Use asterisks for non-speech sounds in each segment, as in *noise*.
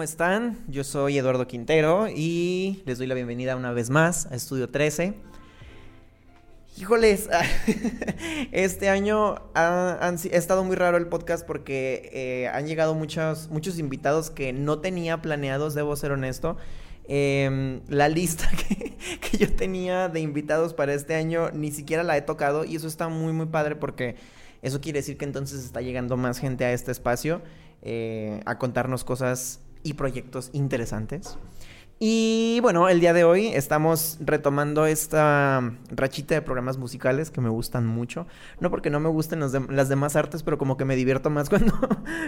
¿cómo están? Yo soy Eduardo Quintero y les doy la bienvenida una vez más a Estudio 13. Híjoles, *laughs* este año ha, estado muy raro el podcast porque eh, han llegado muchos, muchos invitados que no tenía planeados, debo ser honesto. Em, la lista *laughs* que, que, yo tenía de invitados para este año ni siquiera la he tocado y eso está muy muy padre porque eso quiere decir que entonces está llegando más gente a este espacio eh, a contarnos cosas y proyectos interesantes. Y bueno, el día de hoy estamos retomando esta rachita de programas musicales que me gustan mucho. No porque no me gusten las demás artes, pero como que me divierto más *laughs* cuando,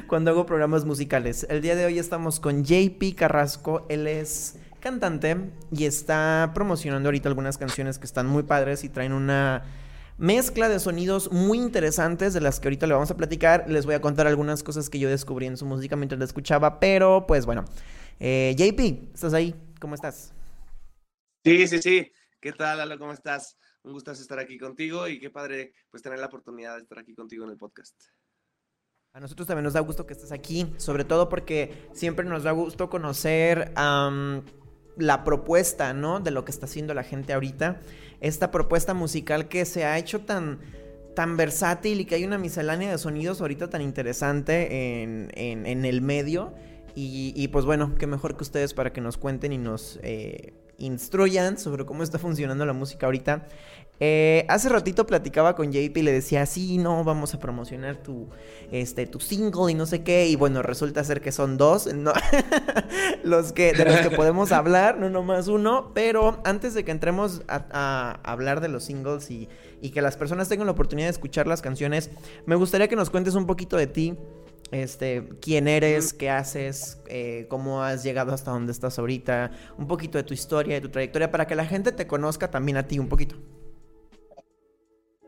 cuando hago programas musicales. El día de hoy estamos con JP Carrasco. Él es cantante y está promocionando ahorita algunas canciones que están muy padres y traen una mezcla de sonidos muy interesantes de las que ahorita le vamos a platicar. Les voy a contar algunas cosas que yo descubrí en su música mientras la escuchaba, pero pues bueno. Eh, JP, ¿estás ahí? ¿Cómo estás? Sí, sí, sí. ¿Qué tal, Lalo? ¿Cómo estás? Un gusto estar aquí contigo y qué padre pues tener la oportunidad de estar aquí contigo en el podcast. A nosotros también nos da gusto que estés aquí, sobre todo porque siempre nos da gusto conocer la propuesta, ¿no? De lo que está haciendo la gente ahorita. Esta propuesta musical que se ha hecho tan, tan versátil y que hay una miscelánea de sonidos ahorita tan interesante en, en, el medio. Y, y, pues bueno, qué mejor que ustedes para que nos cuenten y nos eh, instruyan sobre cómo está funcionando la música ahorita. Eh, hace ratito platicaba con JP y le decía, sí, no, vamos a promocionar tu, este, tu single y no sé qué. Y bueno, resulta ser que son dos, *laughs* los que, de los que *laughs* podemos hablar, no nomás uno. Pero antes de que entremos a, hablar de los singles y, y, que las personas tengan la oportunidad de escuchar las canciones, me gustaría que nos cuentes un poquito de ti. Este, quién eres, qué haces, eh, cómo has llegado hasta donde estás ahorita, un poquito de tu historia, de tu trayectoria, para que la gente te conozca también a ti un poquito.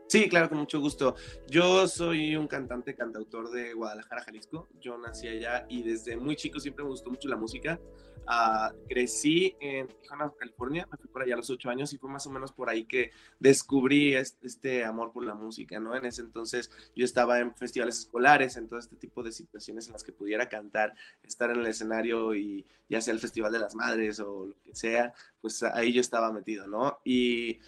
Sí, claro, con mucho gusto. Yo soy un cantante, cantautor de Guadalajara, Jalisco. Yo nací allá y desde muy chico siempre me gustó mucho la música. Uh, crecí en Tijuana, California, me fui por allá a los ocho años y fue más o menos por ahí que descubrí este, amor por la música, ¿no? En ese entonces yo estaba en festivales escolares, en todo este tipo de situaciones en las que pudiera cantar, estar en el escenario y ya sea el Festival de las Madres o lo que sea, pues ahí yo estaba metido, ¿no? Y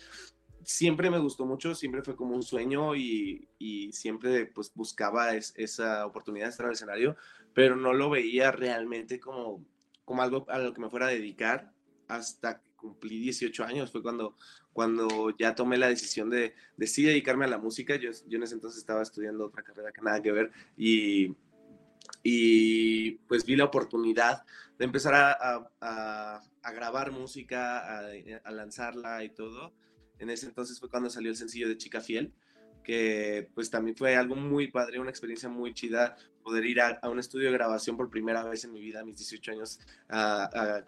siempre me gustó mucho, siempre fue como un sueño y, siempre pues buscaba esa oportunidad de estar en el escenario, pero no lo veía realmente como, como algo a lo que me fuera a dedicar hasta que cumplí 18 años, fue cuando, cuando ya tomé la decisión de, dedicarme a la música, yo, yo en ese entonces estaba estudiando otra carrera que nada que ver y, y pues vi la oportunidad de empezar a, grabar música, a lanzarla y todo en ese entonces fue cuando salió el sencillo de Chica Fiel, que pues también fue algo muy padre, una experiencia muy chida poder ir a, un estudio de grabación por primera vez en mi vida, a mis 18 años, a,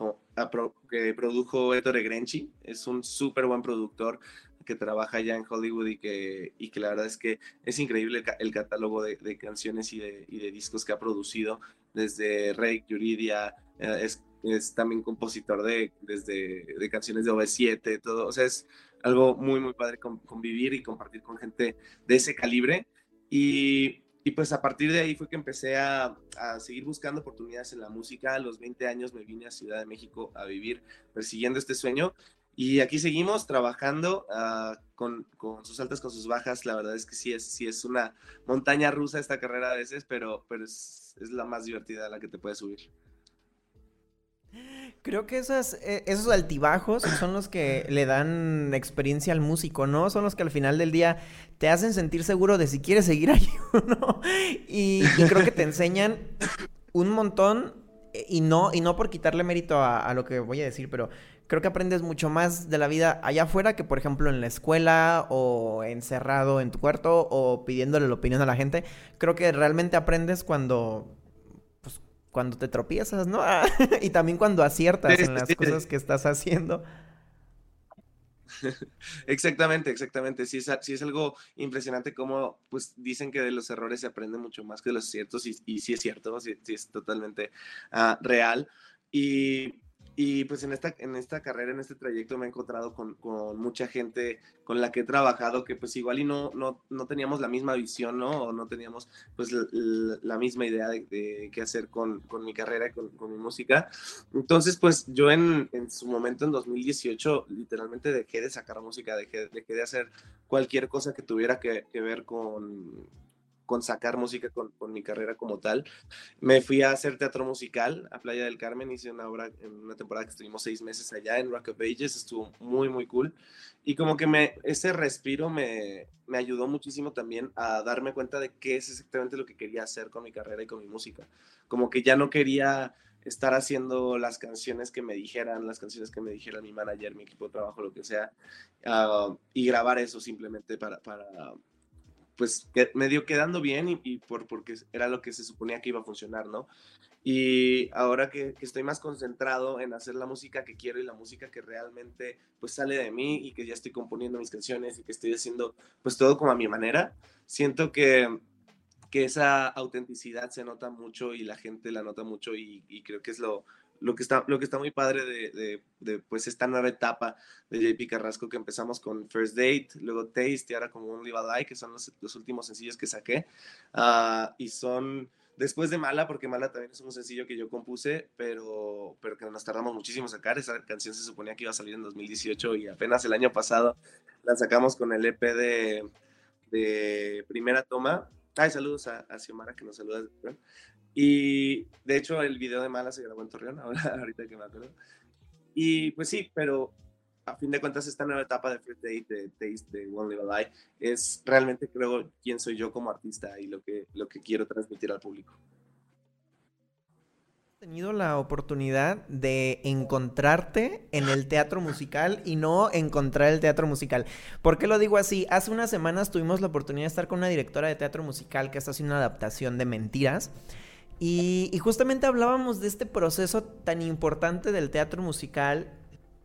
que produjo Ettore Grenchi, es un súper buen productor que trabaja ya en Hollywood y que, y que la verdad es que es increíble el, catálogo de, canciones y de, y de, discos que ha producido, desde Rey, Yuridia, eh, es, es, también compositor de, desde, de canciones de OV7, todo, o sea, es algo muy, muy padre convivir y compartir con gente de ese calibre. Y, y pues a partir de ahí fue que empecé a, a, seguir buscando oportunidades en la música. A los 20 años me vine a Ciudad de México a vivir persiguiendo este sueño. Y aquí seguimos trabajando uh, con, con, sus altas, con sus bajas. La verdad es que sí es, sí es una montaña rusa esta carrera a veces, pero, pero es, es la más divertida a la que te puedes subir. Creo que eh, esos altibajos son los que le dan experiencia al músico, ¿no? Son los que al final del día te hacen sentir seguro de si quieres seguir *laughs* ahí o no. Y, creo que te enseñan un montón eh, y no, y no por quitarle mérito a, lo que voy a decir, pero creo que aprendes mucho más de la vida allá afuera que, por ejemplo, en la escuela o encerrado en tu cuarto o pidiéndole la opinión a la gente. Creo que realmente aprendes cuando cuando te tropiezas, ¿no? *laughs* y también cuando aciertas en las cosas que estás haciendo. *laughs* exactamente, exactamente. Sí es, sí es algo impresionante como pues dicen que de los errores se aprende mucho más que de los ciertos y, y sí es cierto, sí, sí es totalmente uh, real. Y y pues en esta, en esta carrera, en este trayecto me he encontrado con, con, mucha gente con la que he trabajado que pues igual y no, no, no teníamos la misma visión, ¿no? O no teníamos pues la, misma idea de, qué hacer con, con mi carrera, con, con, mi música. Entonces pues yo en, en, su momento, en 2018, literalmente dejé de sacar música, dejé, dejé de hacer cualquier cosa que tuviera que ver con, con sacar música con, con, mi carrera como tal. Me fui a hacer teatro musical a Playa del Carmen, hice una obra en una temporada que estuvimos seis meses allá en Rock of Ages, estuvo muy, muy cool. Y como que me, ese respiro me, me ayudó muchísimo también a darme cuenta de qué es exactamente lo que quería hacer con mi carrera y con mi música. Como que ya no quería estar haciendo las canciones que me dijeran, las canciones que me dijera mi manager, mi equipo de trabajo, lo que sea, uh, y grabar eso simplemente para, para, pues medio quedando bien y, por, porque era lo que se suponía que iba a funcionar, ¿no? Y ahora que, estoy más concentrado en hacer la música que quiero y la música que realmente pues sale de mí y que ya estoy componiendo mis canciones y que estoy haciendo pues todo como a mi manera, siento que, que esa autenticidad se nota mucho y la gente la nota mucho y creo que es lo, lo que está, lo que está muy padre de, de, pues esta nueva etapa de JP Carrasco que empezamos con First Date, luego Taste y ahora como un Live a que son los, los, últimos sencillos que saqué. Uh, y son después de Mala, porque Mala también es un sencillo que yo compuse, pero, pero que nos tardamos muchísimo a sacar. Esa canción se suponía que iba a salir en 2018 y apenas el año pasado la sacamos con el EP de, de Primera Toma. Ay, saludos a, a Xiomara que nos saluda. Y de hecho el video de Mala se grabó en Torreón, *laughs* ahora, ahorita que me acuerdo. Y pues sí, pero a fin de cuentas esta nueva etapa de First Date, de Taste, de One Live Alive, es realmente creo quién soy yo como artista y lo que, lo que quiero transmitir al público. ¿Has tenido la oportunidad de encontrarte en el teatro musical y no encontrar el teatro musical. ¿Por qué lo digo así? Hace unas semanas tuvimos la oportunidad de estar con una directora de teatro musical que está haciendo una adaptación de Mentiras. Y, justamente hablábamos de este proceso tan importante del teatro musical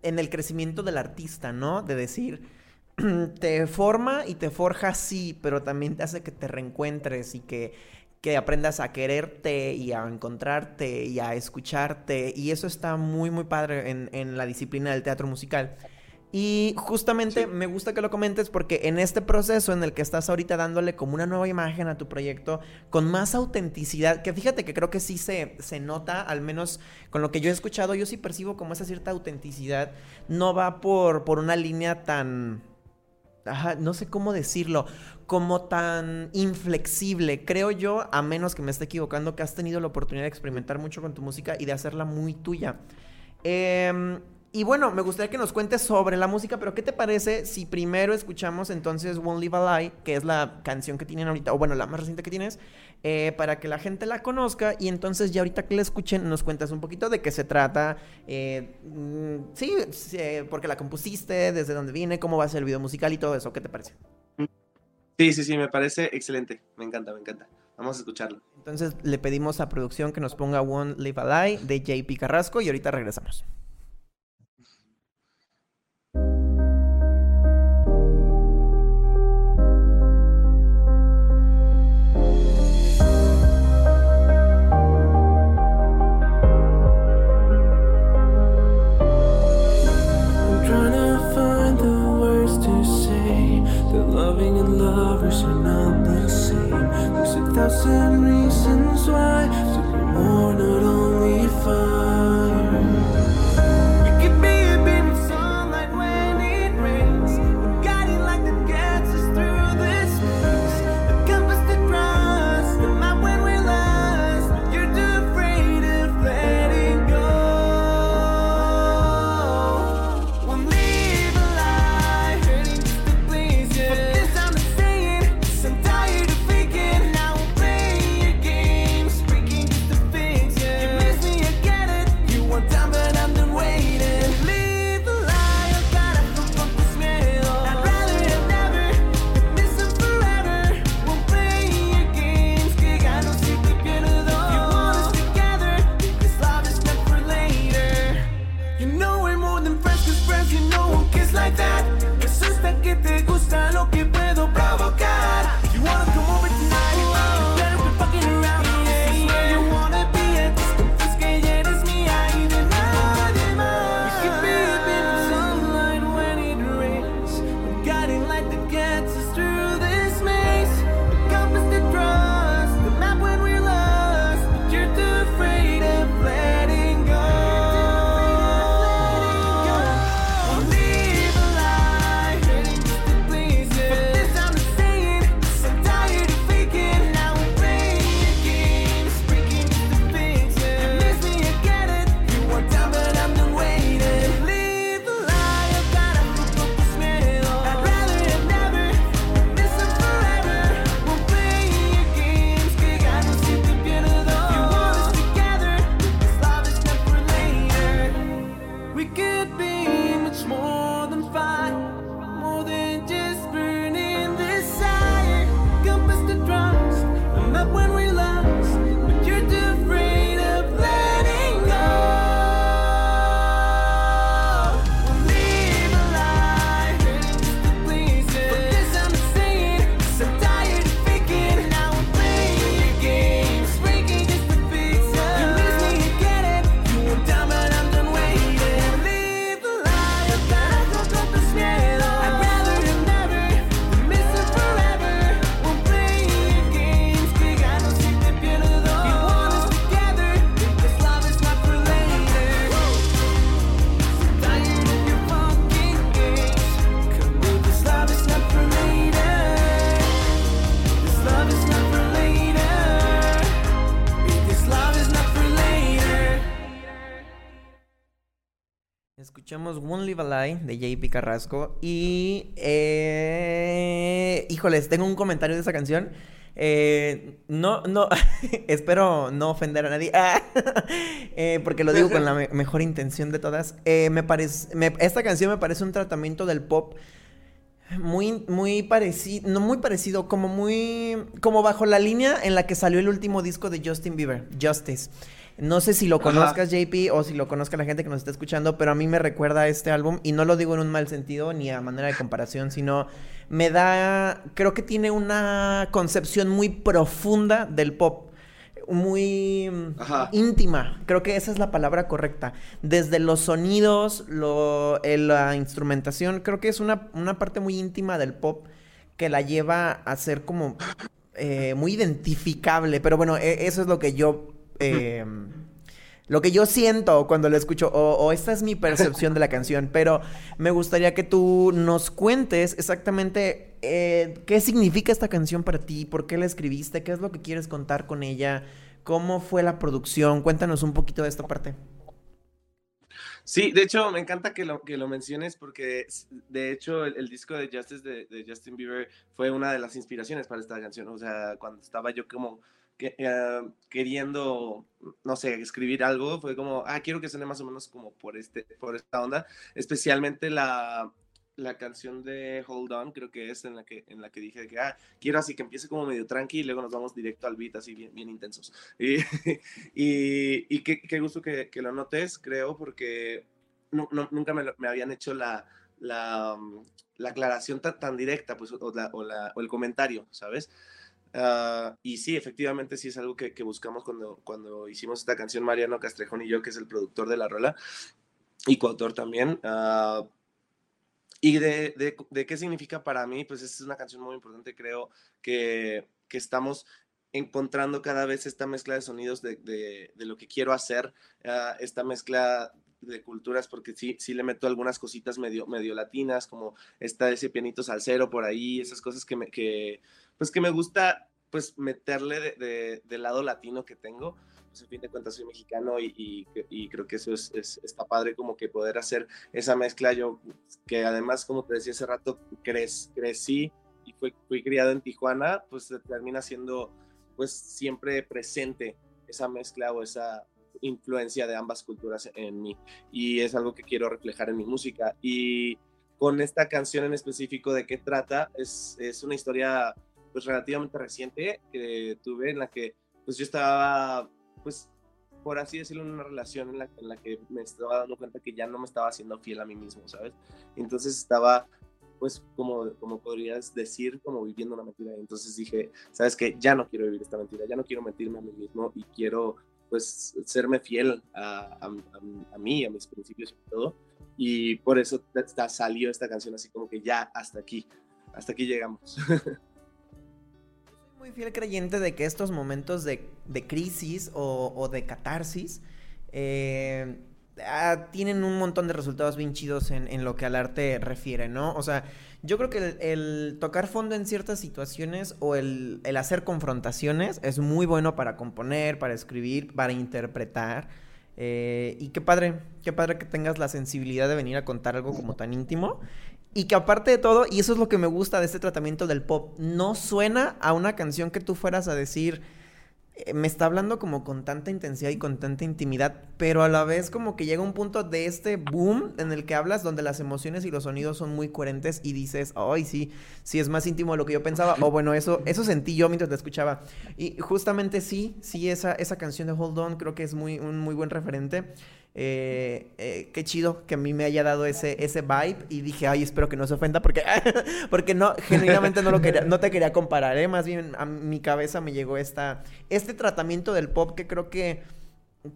en el crecimiento del artista, ¿no? De decir, *clears throat* te forma y te forja sí, pero también te hace que te reencuentres y que, que aprendas a quererte y a encontrarte y a escucharte. Y eso está muy, muy padre en, en la disciplina del teatro musical. Y justamente sí. me gusta que lo comentes porque en este proceso en el que estás ahorita dándole como una nueva imagen a tu proyecto, con más autenticidad, que fíjate que creo que sí se, se nota, al menos con lo que yo he escuchado, yo sí percibo como esa cierta autenticidad, no va por, por una línea tan... Ajá, no sé cómo decirlo, como tan inflexible. Creo yo, a menos que me esté equivocando, que has tenido la oportunidad de experimentar mucho con tu música y de hacerla muy tuya. Eh, y bueno, me gustaría que nos cuentes sobre la música, pero ¿qué te parece si primero escuchamos entonces Won't Live a Lie, que es la canción que tienen ahorita, o bueno, la más reciente que tienes, eh, para que la gente la conozca y entonces ya ahorita que la escuchen nos cuentas un poquito de qué se trata, eh, sí, sí, porque la compusiste, desde dónde viene, cómo va a ser el video musical y todo eso, ¿qué te parece? Sí, sí, sí, me parece excelente, me encanta, me encanta. Vamos a escucharlo. Entonces le pedimos a producción que nos ponga Won't Live a Lie de JP Carrasco y ahorita regresamos. house in De JP Carrasco y... Eh, híjoles, tengo un comentario de esa canción. Eh, no, no, *laughs* espero no ofender a nadie, *laughs* eh, porque lo digo con la mejor intención de todas. Eh, me parece, esta canción me parece un tratamiento del pop muy, muy parecido, no muy parecido, como muy, como bajo la línea en la que salió el último disco de Justin Bieber, Justice. No sé si lo conozcas, JP, o si lo conozca la gente que nos está escuchando, pero a mí me recuerda a este álbum, y no lo digo en un mal sentido ni a manera de comparación, sino me da, creo que tiene una concepción muy profunda del pop muy íntima. Creo que esa es la palabra correcta. Desde los sonidos, lo, la instrumentación, creo que es una, una, parte muy íntima del pop que la lleva a ser como eh, muy identificable. Pero bueno, e, eso es lo que yo Em, lo que yo siento cuando lo escucho, o, esta es mi percepción de la canción, pero me gustaría que tú nos cuentes exactamente eh, qué significa esta canción para ti, por qué la escribiste, qué es lo que quieres contar con ella, cómo fue la producción, cuéntanos un poquito de esta parte. Sí, de hecho me encanta que lo, que lo menciones porque de hecho el, disco de Justice de Justin Bieber fue una de las inspiraciones para esta canción, o sea, cuando estaba yo como eh, queriendo, no sé, escribir algo, fue como, ah, quiero que suene más o menos como por, este, por esta onda, especialmente la, la canción de Hold On, creo que es en la que, en la que dije que, ah, quiero así que empiece como medio tranqui y luego nos vamos directo al beat, así bien, bien intensos. Y, *laughs* y, y qué, qué, gusto que, que, lo notes, creo, porque no, no, nunca me, me, habían hecho la, la, la aclaración tan, tan, directa, pues, o, la, o, o el comentario, ¿sabes? Ah, y sí, efectivamente sí es algo que, buscamos cuando, cuando hicimos esta canción Mariano Castrejón y yo, que es el productor de la rola y coautor también. Uh, y de, de, qué significa para mí, pues es una canción muy importante, creo que, que estamos encontrando cada vez esta mezcla de sonidos de, de, de lo que quiero hacer, uh, esta mezcla de culturas, porque sí, sí le meto algunas cositas medio, medio latinas, como está ese pianito salsero por ahí, esas cosas que me, que, pues que me gusta pues meterle de, del lado latino que tengo. Pues a fin de cuentas soy mexicano y, y, creo que eso es, está padre como que poder hacer esa mezcla. Yo que además, como te decía hace rato, crecí y fui, fui criado en Tijuana, pues termina siendo pues siempre presente esa mezcla o esa influencia de ambas culturas en mí. Y es algo que quiero reflejar en mi música. Y con esta canción en específico de qué trata, es, es una historia pues relativamente reciente que tuve en la que pues yo estaba pues por así decirlo en una relación en la, en la que me estaba dando cuenta que ya no me estaba haciendo fiel a mí mismo, ¿sabes? Entonces estaba pues como, como podrías decir, como viviendo una mentira. Entonces dije, ¿sabes qué? Ya no quiero vivir esta mentira, ya no quiero mentirme a mí mismo y quiero pues serme fiel a, a, a, a mí, a mis principios y todo. Y por eso salió esta canción así como que ya hasta aquí, hasta aquí llegamos. *laughs* muy fiel creyente de que estos momentos de, crisis o, de catarsis eh, ah, tienen un montón de resultados bien chidos en, lo que al arte refiere, ¿no? O sea, yo creo que el, tocar fondo en ciertas situaciones o el, hacer confrontaciones es muy bueno para componer, para escribir, para interpretar. Eh, y qué padre, qué padre que tengas la sensibilidad de venir a contar algo como tan íntimo y que aparte de todo, y eso es lo que me gusta de este tratamiento del pop, no suena a una canción que tú fueras a decir, eh, me está hablando como con tanta intensidad y con tanta intimidad, pero a la vez como que llega un punto de este boom en el que hablas donde las emociones y los sonidos son muy coherentes y dices, ay, sí, sí es más íntimo de lo que yo pensaba, o bueno, eso, eso sentí yo mientras te escuchaba. Y justamente sí, sí, esa, esa canción de Hold On creo que es muy, un muy buen referente. Eh, eh, qué chido que a mí me haya dado ese, ese vibe y dije, ay, espero que no se ofenda porque, *laughs* porque no, genuinamente no lo quería, no te quería comparar, ¿eh? más bien a mi cabeza me llegó esta, este tratamiento del pop que creo que,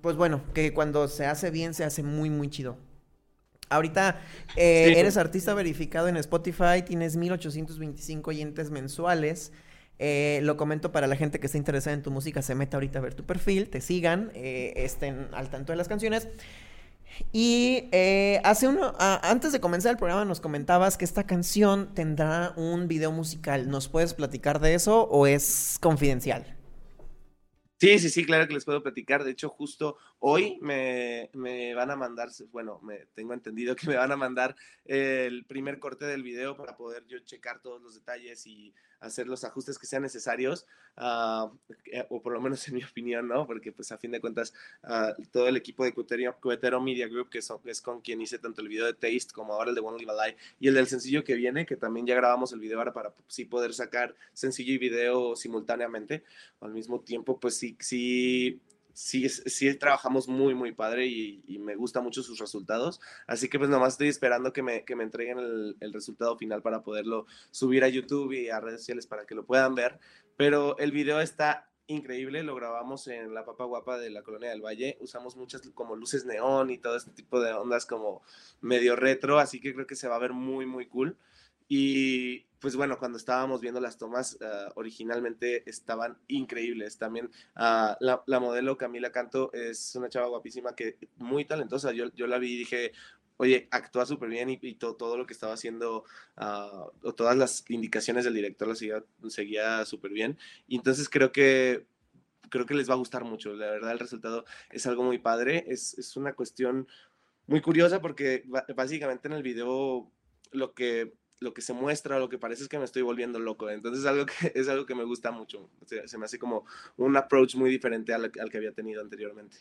pues bueno, que cuando se hace bien se hace muy, muy chido. Ahorita eh, eres artista verificado en Spotify, tienes 1825 oyentes mensuales. Eh, lo comento para la gente que está interesada en tu música, se meta ahorita a ver tu perfil, te sigan, eh, estén al tanto de las canciones. Y eh, hace uno, antes de comenzar el programa nos comentabas que esta canción tendrá un video musical. ¿Nos puedes platicar de eso o es confidencial? Sí, sí, sí, claro que les puedo platicar. De hecho, justo Hoy me, van a mandar, bueno, me tengo entendido que me van a mandar el primer corte del video para poder yo checar todos los detalles y hacer los ajustes que sean necesarios, ah, eh, o por lo menos en mi opinión, ¿no? Porque pues a fin de cuentas ah, todo el equipo de Cuetero, Media Group, que, es con quien hice tanto el video de Taste como ahora el de One Live a Lie y el del sencillo que viene, que también ya grabamos el video ahora para sí poder sacar sencillo y video simultáneamente al mismo tiempo, pues sí, sí sí, sí trabajamos muy, muy padre y, me gusta mucho sus resultados. Así que pues nomás estoy esperando que me, que me entreguen el, resultado final para poderlo subir a YouTube y a redes sociales para que lo puedan ver. Pero el video está increíble, lo grabamos en la Papa Guapa de la Colonia del Valle. Usamos muchas como luces neón y todo este tipo de ondas como medio retro, así que creo que se va a ver muy, muy cool. Y pues bueno, cuando estábamos viendo las tomas, ah, originalmente estaban increíbles. También ah, la, modelo Camila Canto es una chava guapísima que muy talentosa. Yo, yo la vi y dije, oye, actúa súper bien y, todo, lo que estaba haciendo, uh, o todas las indicaciones del director lo seguía, seguía súper bien. Y entonces creo que creo que les va a gustar mucho. La verdad, el resultado es algo muy padre. Es, es una cuestión muy curiosa porque básicamente en el video lo que lo que se muestra, lo que parece es que me estoy volviendo loco. Entonces es algo que, *laughs* es algo que me gusta mucho. se me hace como un approach muy diferente al, que había tenido anteriormente.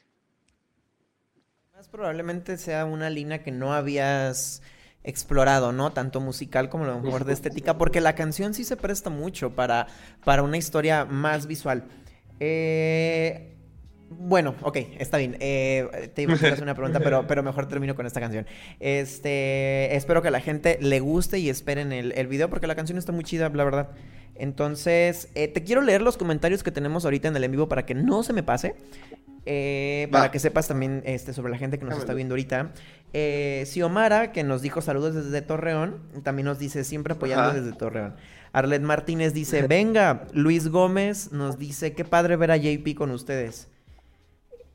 Más probablemente sea una línea que no habías explorado, ¿no? Tanto musical como lo mejor de estética, porque la canción sí se presta mucho para, para una historia más visual. Eh, bueno, ok, está bien. Eh, te iba a hacer una pregunta, pero, pero mejor termino con esta canción. Este, espero que a la gente le guste y esperen el, el video porque la canción está muy chida, la verdad. Entonces, eh, te quiero leer los comentarios que tenemos ahorita en el en vivo para que no se me pase. Eh, para que sepas también este, sobre la gente que nos está viendo ahorita. Eh, Xiomara, que nos dijo saludos desde Torreón, también nos dice siempre apoyando desde Torreón. Arlet Martínez dice, venga. Luis Gómez nos dice, qué padre ver a JP con ustedes.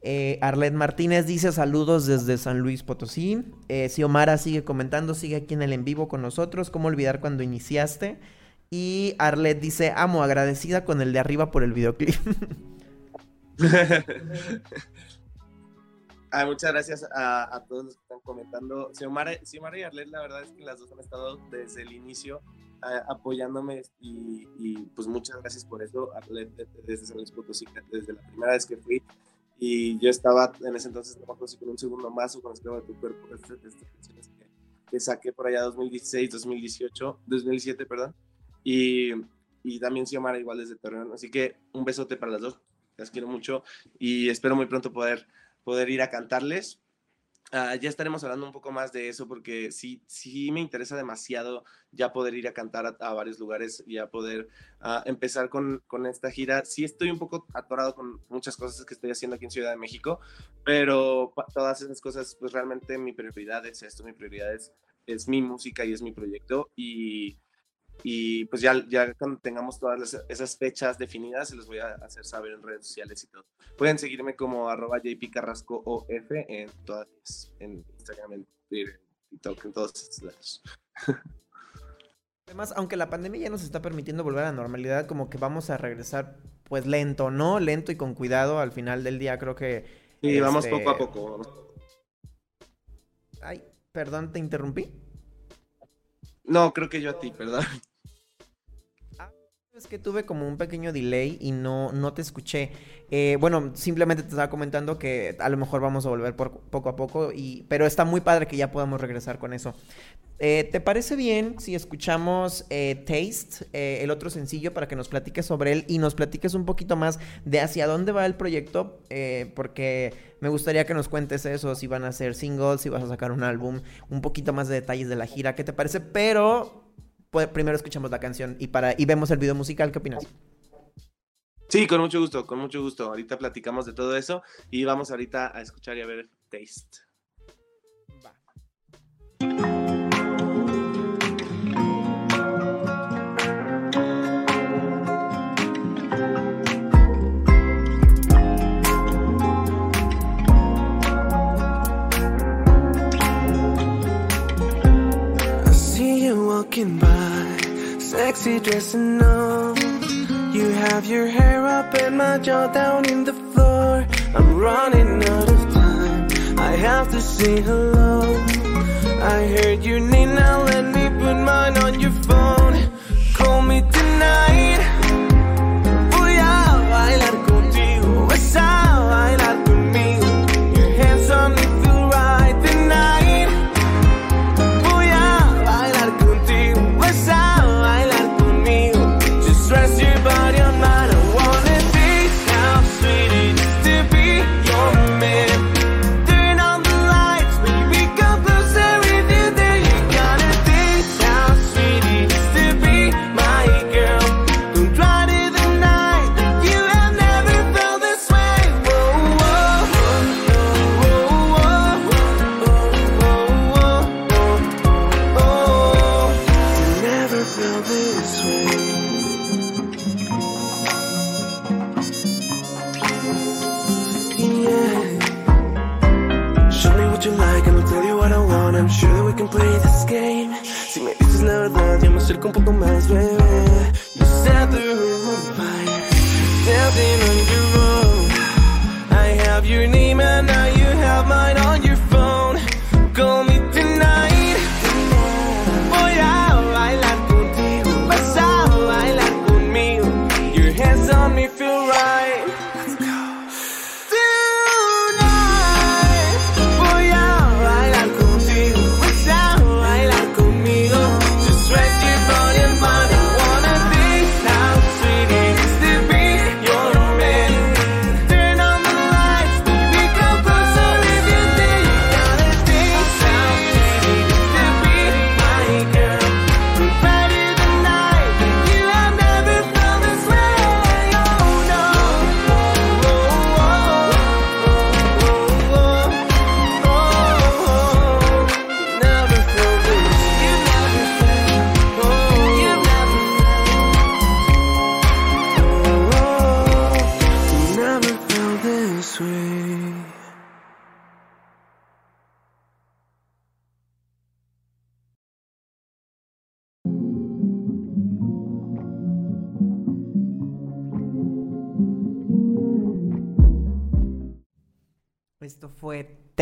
Eh, Arlet Martínez dice saludos desde San Luis Potosí. Eh, Xiomara sigue comentando, sigue aquí en el en vivo con nosotros. ¿Cómo olvidar cuando iniciaste? Y Arlet dice, amo, agradecida con el de arriba por el videoclip. *laughs* Ah, muchas gracias a, todos los que están comentando. Xiomara, y Arlet, la verdad es que las dos han estado desde el inicio apoyándome y, pues muchas gracias por eso. Arlet desde San Luis Potosí, desde la primera vez que fui y yo estaba en ese entonces, no me con un segundo más o con Esclavo de tu cuerpo, estas canciones que, que, saqué por allá 2016, 2018, 2017, perdón. Y, y también Xiomara igual desde Torreón. Así que un besote para las dos, las quiero mucho y espero muy pronto poder, poder ir a cantarles. Ah, ya estaremos hablando un poco más de eso porque sí, sí me interesa demasiado ya poder ir a cantar a, varios lugares y a poder ah, empezar con, con, esta gira. Sí estoy un poco atorado con muchas cosas que estoy haciendo aquí en Ciudad de México, pero todas esas cosas, pues realmente mi prioridad es esto, mi prioridad es, es mi música y es mi proyecto y y pues ya, ya cuando tengamos todas esas fechas definidas, se los voy a hacer saber en redes sociales y todo. Pueden seguirme como arroba jpcarrascoof en todas, en Instagram, en Twitter, en TikTok, en todos estos lados. *laughs* Además, aunque la pandemia ya nos está permitiendo volver a la normalidad, como que vamos a regresar pues lento, ¿no? Lento y con cuidado al final del día, creo que... Sí, vamos este, poco a poco. Ay, perdón, te interrumpí. No, creo que yo a ti, perdón. Es que tuve como un pequeño delay y no, no te escuché. Eh, bueno, simplemente te estaba comentando que a lo mejor vamos a volver poco a poco, y, pero está muy padre que ya podamos regresar con eso. Eh, ¿Te parece bien si escuchamos eh, Taste, el otro sencillo, para que nos platiques sobre él y nos platiques un poquito más de hacia dónde va el proyecto? porque me gustaría que nos cuentes eso, si van a ser singles, si vas a sacar un álbum, un poquito más de detalles de la gira, ¿qué te parece? Pero pues, primero escuchamos la canción y, para, y vemos el video musical. ¿Qué opinas? Sí, con mucho gusto, con mucho gusto. Ahorita platicamos de todo eso y vamos ahorita a escuchar y a ver Taste. Sexy dressing on. You have your hair up and my jaw down in the floor. I'm running out of time. I have to say hello. I heard your name, now let me put mine on your phone. Call me tonight. This. Si me dices la verdad, yo me acerco un poco más, bebé.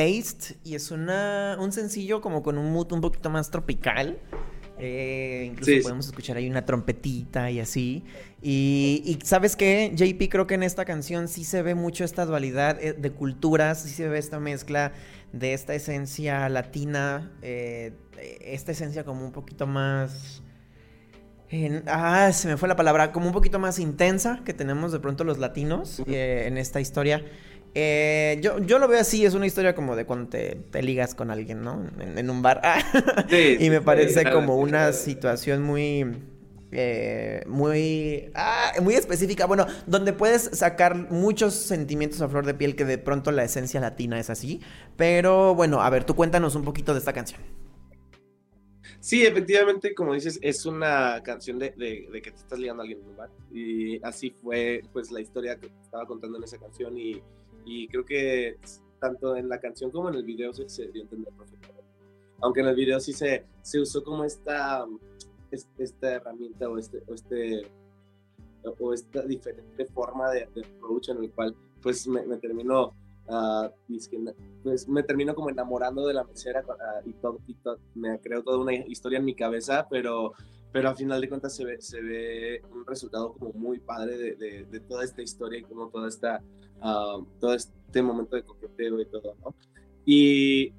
Taste y es una, un sencillo como con un mood un poquito más tropical. Eh, incluso Sí, podemos escuchar ahí una trompetita y así. Y, y ¿sabes qué? JP creo que en esta canción sí se ve mucho esta dualidad eh, de culturas, sí se ve esta mezcla de esta esencia latina, eh, esta esencia como un poquito más... en- ah, se me fue la palabra, como un poquito más intensa que tenemos de pronto los latinos eh, en esta historia. Eh, yo, yo lo veo así, es una historia como de cuando te, te ligas con alguien, ¿no? En, en un bar. *laughs* Sí, y me sí, parece como una situación muy... eh, muy ah, muy específica, bueno, donde puedes sacar muchos sentimientos a flor de piel que de pronto la esencia latina es así, pero bueno, a ver, tú cuéntanos un poquito de esta canción. Sí, efectivamente, como dices, es una canción de, de- de que te estás ligando a alguien en un bar. Y así fue, pues, la historia que estaba contando en esa canción. Y, y creo que tanto en la canción como en el video se, se dio a entender perfectamente. Aunque en el video sí se, se usó como esta, es- esta herramienta o este, o este o esta diferente forma de, de approach en el cual pues me, me terminó ah, dizque, pues me termino como enamorando de la mesera ah, y todo, y todo- me creo toda una historia en mi cabeza, pero, pero a final de cuentas se ve, se ve un resultado como muy padre de, de- de toda esta historia y como toda esta, ah, todo este momento de coqueteo y todo, ¿no? Y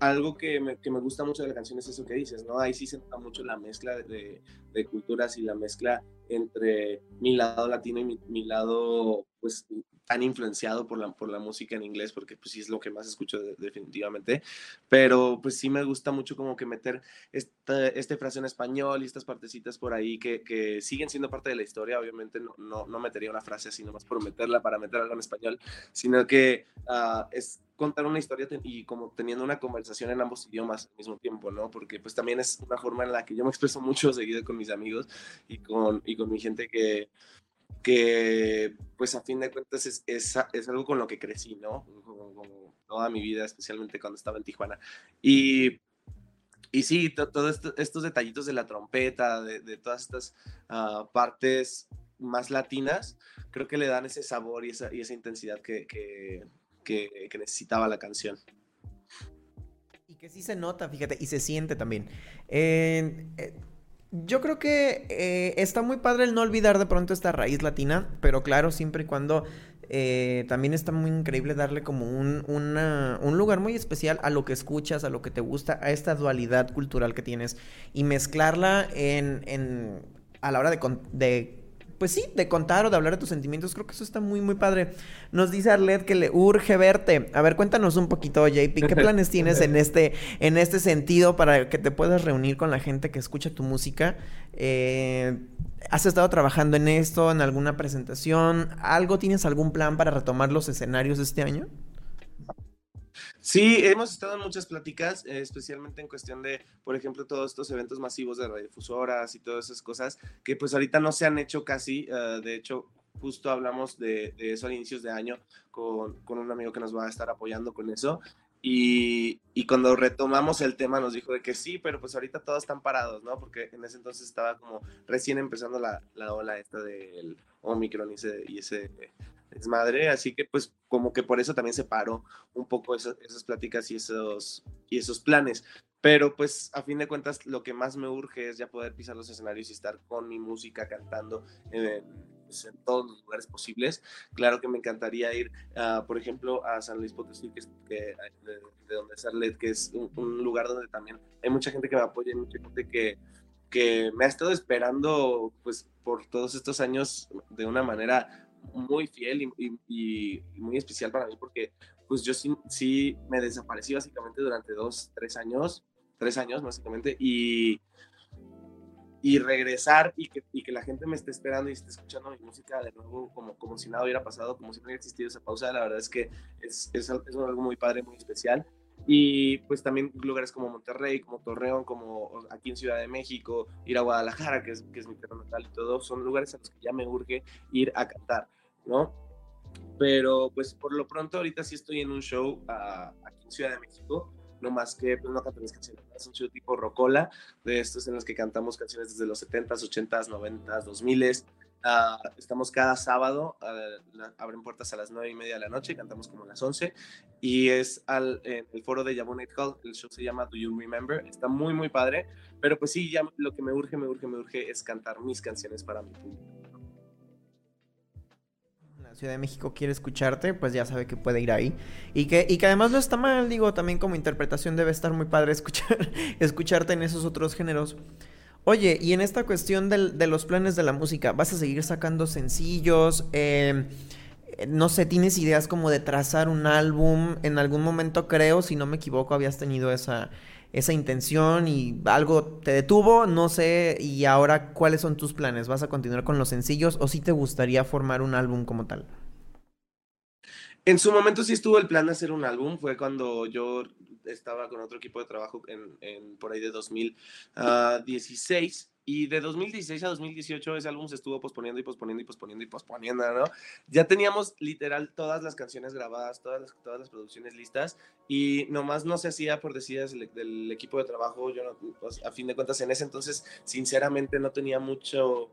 algo que me, que me gusta mucho de la canción es eso que dices, ¿no? Ahí sí se nota mucho la mezcla de, de culturas y la mezcla entre mi lado latino y mi, mi lado, pues, tan influenciado por la, por la música en inglés, porque pues sí es lo que más escucho de- definitivamente, pero pues sí me gusta mucho como que meter esta, este frase en español y estas partecitas por ahí que, que siguen siendo parte de la historia, obviamente no, no, no metería una frase así nomás por meterla para meter algo en español, sino que ah, es contar una historia y como teniendo una conversación en ambos idiomas al mismo tiempo, ¿no? Porque pues también es una forma en la que yo me expreso mucho seguido con mis amigos y con, y con mi gente que, que pues a fin de cuentas es, es, es algo con lo que crecí, ¿no? Como, como toda mi vida, especialmente cuando estaba en Tijuana. Y, y sí, todos estos detallitos de la trompeta, de, de todas estas ah, partes más latinas, creo que le dan ese sabor y esa, y esa intensidad que, que, que, que necesitaba la canción. que sí se nota, fíjate, y se siente también. Eh, eh, yo creo que eh, está muy padre el no olvidar de pronto esta raíz latina, pero claro, siempre y cuando también está muy increíble darle como un, un, lugar muy especial a lo que escuchas, a lo que te gusta, a esta dualidad cultural que tienes y mezclarla en, en a la hora de, de pues sí, de contar o de hablar de tus sentimientos. Creo que eso está muy, muy padre. Nos dice Arlet que le urge verte. A ver, cuéntanos un poquito, JP, ¿qué *laughs* planes tienes en este, en este sentido para que te puedas reunir con la gente que escucha tu música? Eh, ¿Has estado trabajando en esto, en alguna presentación? ¿Algo tienes algún plan para retomar los escenarios este año? Sí, hemos estado en muchas pláticas, eh, especialmente en cuestión de, por ejemplo, todos estos eventos masivos de radiodifusoras y todas esas cosas que pues ahorita no se han hecho casi. Eh, de hecho, justo hablamos de, eso a inicios de año con, con, un amigo que nos va a estar apoyando con eso. Y, y, cuando retomamos el tema nos dijo de que sí, pero pues ahorita todos están parados, ¿no? Porque en ese entonces estaba como recién empezando la, la ola esta del Omicron y ese, y ese es madre, así que pues como que por eso también se paró un poco esas, esas pláticas y esos, y esos planes. Pero pues a fin de cuentas lo que más me urge es ya poder pisar los escenarios y estar con mi música cantando pues, en todos los lugares posibles. Claro que me encantaría ir, uh, por ejemplo, a San Luis Potosí, que, es, que de, de, donde es Arlet, que es un, un, lugar donde también hay mucha gente que me apoya, mucha gente que, que me ha estado esperando pues por todos estos años de una manera muy fiel y, muy especial para mí porque pues yo sí, me desaparecí básicamente durante dos, tres años, tres años básicamente, y, y regresar y que, la gente me esté esperando y esté escuchando mi música de nuevo como, como si nada hubiera pasado, como si no hubiera existido esa pausa, la verdad es que es, es algo muy padre, muy especial. Y pues también lugares como Monterrey, como Torreón, como aquí en Ciudad de México, ir a Guadalajara, que es, que es mi tierra natal y todo, son lugares a los que ya me urge ir a cantar, ¿no? Pero pues por lo pronto ahorita sí estoy en un show uh, aquí en Ciudad de México, no más que pues, no canto canciones, es un show tipo rocola, de estos en los que cantamos canciones desde los 70s, 80s, 90s, 2000s, Uh, estamos cada sábado, uh, abren puertas a las 9 y media de la noche, cantamos como a las 11 y es al, el foro de Yabonate Hall, el show se llama Do You Remember, está muy muy padre, pero pues sí, ya lo que me urge, me urge, me urge es cantar mis canciones para mi público. La Ciudad de México quiere escucharte, pues ya sabe que puede ir ahí y que, y que además no está mal, digo, también como interpretación debe estar muy padre escuchar, *laughs* escucharte en esos otros géneros. Oye, y en esta cuestión del, de los planes de la música, ¿vas a seguir sacando sencillos? Eh, no sé, ¿tienes ideas como de trazar un álbum? En algún momento creo, si no me equivoco, habías tenido esa, esa intención y algo te detuvo, no sé, y ahora cuáles son tus planes? ¿Vas a continuar con los sencillos o si sí te gustaría formar un álbum como tal? En su momento sí estuvo el plan de hacer un álbum, fue cuando yo estaba con otro equipo de trabajo en, en por ahí de 2016 y de 2016 a 2018 ese álbum se estuvo posponiendo y posponiendo y posponiendo y posponiendo, ¿no? Ya teníamos literal todas las canciones grabadas, todas las, todas las producciones listas y nomás no se hacía por decidas del, del equipo de trabajo. Yo, no, pues, a fin de cuentas, en ese entonces, sinceramente, no tenía mucho,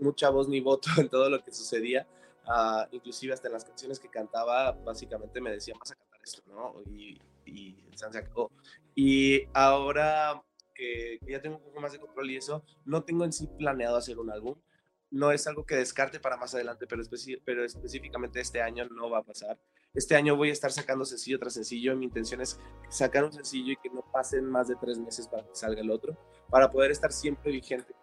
mucha voz ni voto en todo lo que sucedía. Uh, inclusive hasta en las canciones que cantaba, básicamente me decían, vas a cantar esto, ¿no? Y, y se acabó. Y ahora que, ya tengo un poco más de control y eso, no tengo en sí planeado hacer un álbum. No es algo que descarte para más adelante, pero, pero específicamente este año no va a pasar. Este año voy a estar sacando sencillo tras sencillo. Mi intención es sacar un sencillo y que no pasen más de tres meses para que salga el otro, para poder estar siempre vigente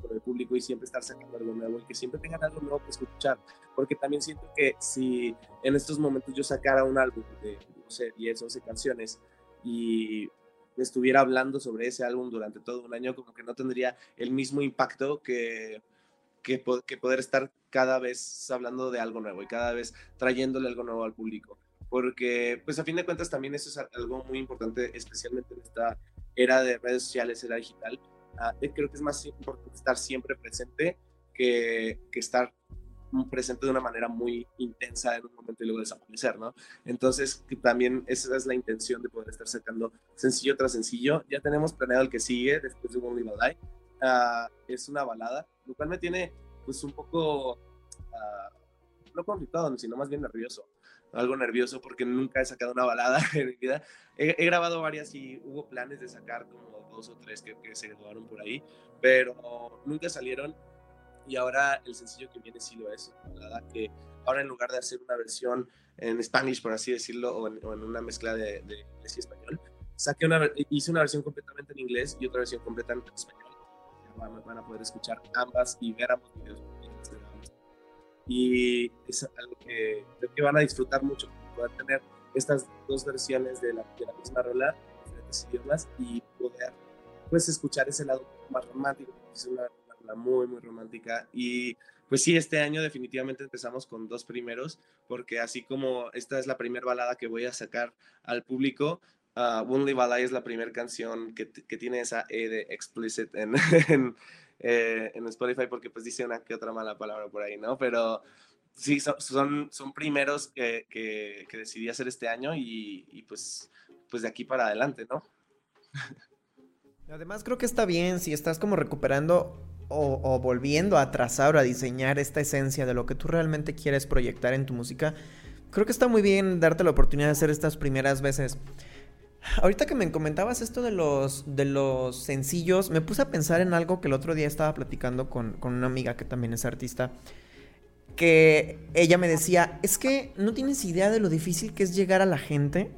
con el público y siempre estar sacando algo nuevo y que siempre tengan algo nuevo que escuchar. Porque también siento que si en estos momentos yo sacara un álbum de, no sé, 10, 11 canciones y estuviera hablando sobre ese álbum durante todo un año, como que no tendría el mismo impacto que, que, poder estar cada vez hablando de algo nuevo y cada vez trayéndole algo nuevo al público. Porque, pues a fin de cuentas, también eso es algo muy importante, especialmente en esta era de redes sociales, era digital. Uh, creo que es más importante estar siempre presente que, que estar presente de una manera muy intensa en un momento y luego desaparecer, ¿no? Entonces, también esa es la intención de poder estar sacando sencillo tras sencillo. Ya tenemos planeado el que sigue después de a Lie. Uh, es una balada, lo cual me tiene pues un poco, uh, no conflictado, sino más bien nervioso. algo nervioso porque nunca he sacado una balada *laughs* en mi vida. He, grabado varias y hubo planes de sacar como dos o tres que, que se grabaron por ahí, pero nunca salieron y ahora el sencillo que viene sí lo es, balada que ahora en lugar de hacer una versión en Spanish, por así decirlo, o en, una mezcla de, de, inglés y español, saqué una, hice una versión completamente en inglés y otra versión completamente en español. Van, van a poder escuchar ambas y ver ambos videos. Y es algo que creo que van a disfrutar mucho, poder tener estas dos versiones de la, de la misma rola, diferentes idiomas, y poder pues escuchar ese lado más romántico, es una, rola muy, muy romántica. Y pues sí, este año definitivamente empezamos con dos primeros, porque así como esta es la primera balada que voy a sacar al público, uh, Won't Live es la primera canción que, que, tiene esa E de explicit en, *laughs* en, eh, en Spotify porque pues dice una que otra mala palabra por ahí, ¿no? Pero sí, son, son, primeros que, que, decidí hacer este año y, y, pues, pues de aquí para adelante, ¿no? *laughs* Además creo que está bien si estás como recuperando o, volviendo a trazar o a diseñar esta esencia de lo que tú realmente quieres proyectar en tu música. Creo que está muy bien darte la oportunidad de hacer estas primeras veces. Ahorita que me comentabas esto de los, de los sencillos, me puse a pensar en algo que el otro día estaba platicando con, una amiga que también es artista. Que ella me decía, es que no tienes idea de lo difícil que es llegar a la gente.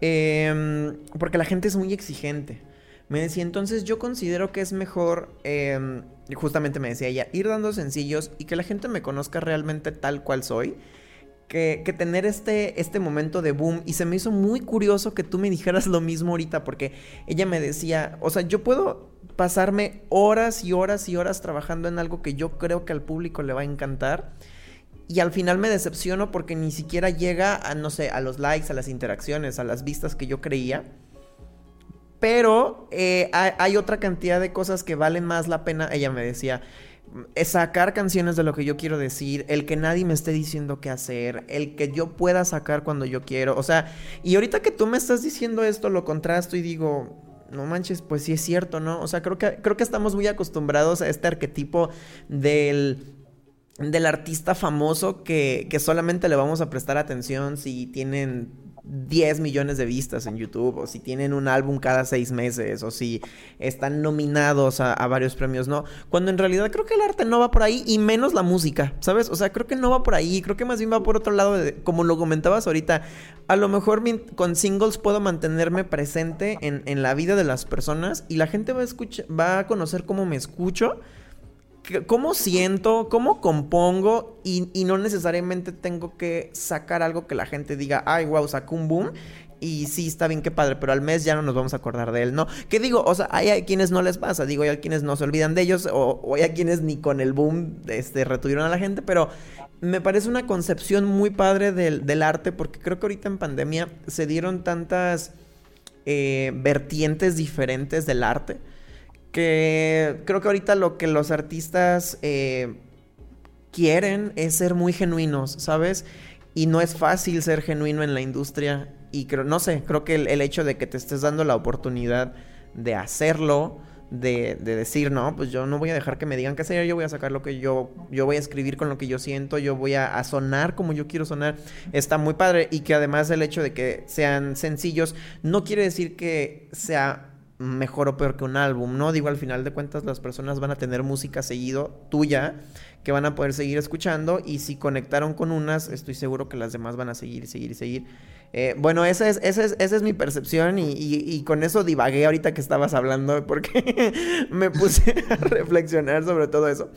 Em, porque la gente es muy exigente. Me decía, entonces yo considero que es mejor, em, justamente me decía ella, ir dando sencillos y que la gente me conozca realmente tal cual soy que, tener este, este momento de boom. Y se me hizo muy curioso que tú me dijeras lo mismo ahorita, porque ella me decía, o sea, yo puedo pasarme horas y horas y horas trabajando en algo que yo creo que al público le va a encantar. Y al final me decepciono porque ni siquiera llega a, no sé, a los likes, a las interacciones, a las vistas que yo creía. Pero eh, hay otra cantidad de cosas que valen más la pena. Ella me decía, sacar canciones de lo que yo quiero decir, el que nadie me esté diciendo qué hacer, el que yo pueda sacar cuando yo quiero, o sea, y ahorita que tú me estás diciendo esto, lo contrasto y digo, no manches, pues sí es cierto, ¿no? O sea, creo que, creo que estamos muy acostumbrados a este arquetipo del del artista famoso que, que solamente le vamos a prestar atención si tienen 10 millones de vistas en YouTube, o si tienen un álbum cada seis meses, o si están nominados a, varios premios, no. Cuando en realidad creo que el arte no va por ahí, y menos la música, ¿sabes? O sea, creo que no va por ahí, creo que más bien va por otro lado, como lo comentabas ahorita. A lo mejor con singles puedo mantenerme presente en, en la vida de las personas y la gente va a, escuchar, va a conocer cómo me escucho cómo siento, cómo compongo y, no necesariamente tengo que sacar algo que la gente diga, ay, wow, sacó un boom. Y sí, está bien, qué padre, pero al mes ya no nos vamos a acordar de él, ¿no? ¿Qué digo? O sea, hay a quienes no les pasa, digo, hay a quienes no se olvidan de ellos, o, hay a quienes ni con el boom este, retuvieron a la gente, pero me parece una concepción muy padre del, arte, porque creo que ahorita en pandemia se dieron tantas eh, vertientes diferentes del arte que creo que ahorita lo que los artistas eh, quieren es ser muy genuinos, ¿sabes? Y no es fácil ser genuino en la industria. Y creo, no sé, creo que el, hecho de que te estés dando la oportunidad de hacerlo, de, decir, no, pues yo no voy a dejar que me digan qué hacer, yo voy a sacar lo que yo, yo voy a escribir con lo que yo siento, yo voy a, sonar como yo quiero sonar, está muy padre. Y que además el hecho de que sean sencillos no quiere decir que sea mejor o peor que un álbum, ¿no? Digo, al final de cuentas las personas van a tener música seguido tuya que van a poder seguir escuchando y si conectaron con unas, estoy seguro que las demás van a seguir, seguir y seguir. Eh, bueno, esa es, esa, es, esa es mi percepción y, y, con eso divagué ahorita que estabas hablando porque *laughs* me puse a *laughs* reflexionar sobre todo eso.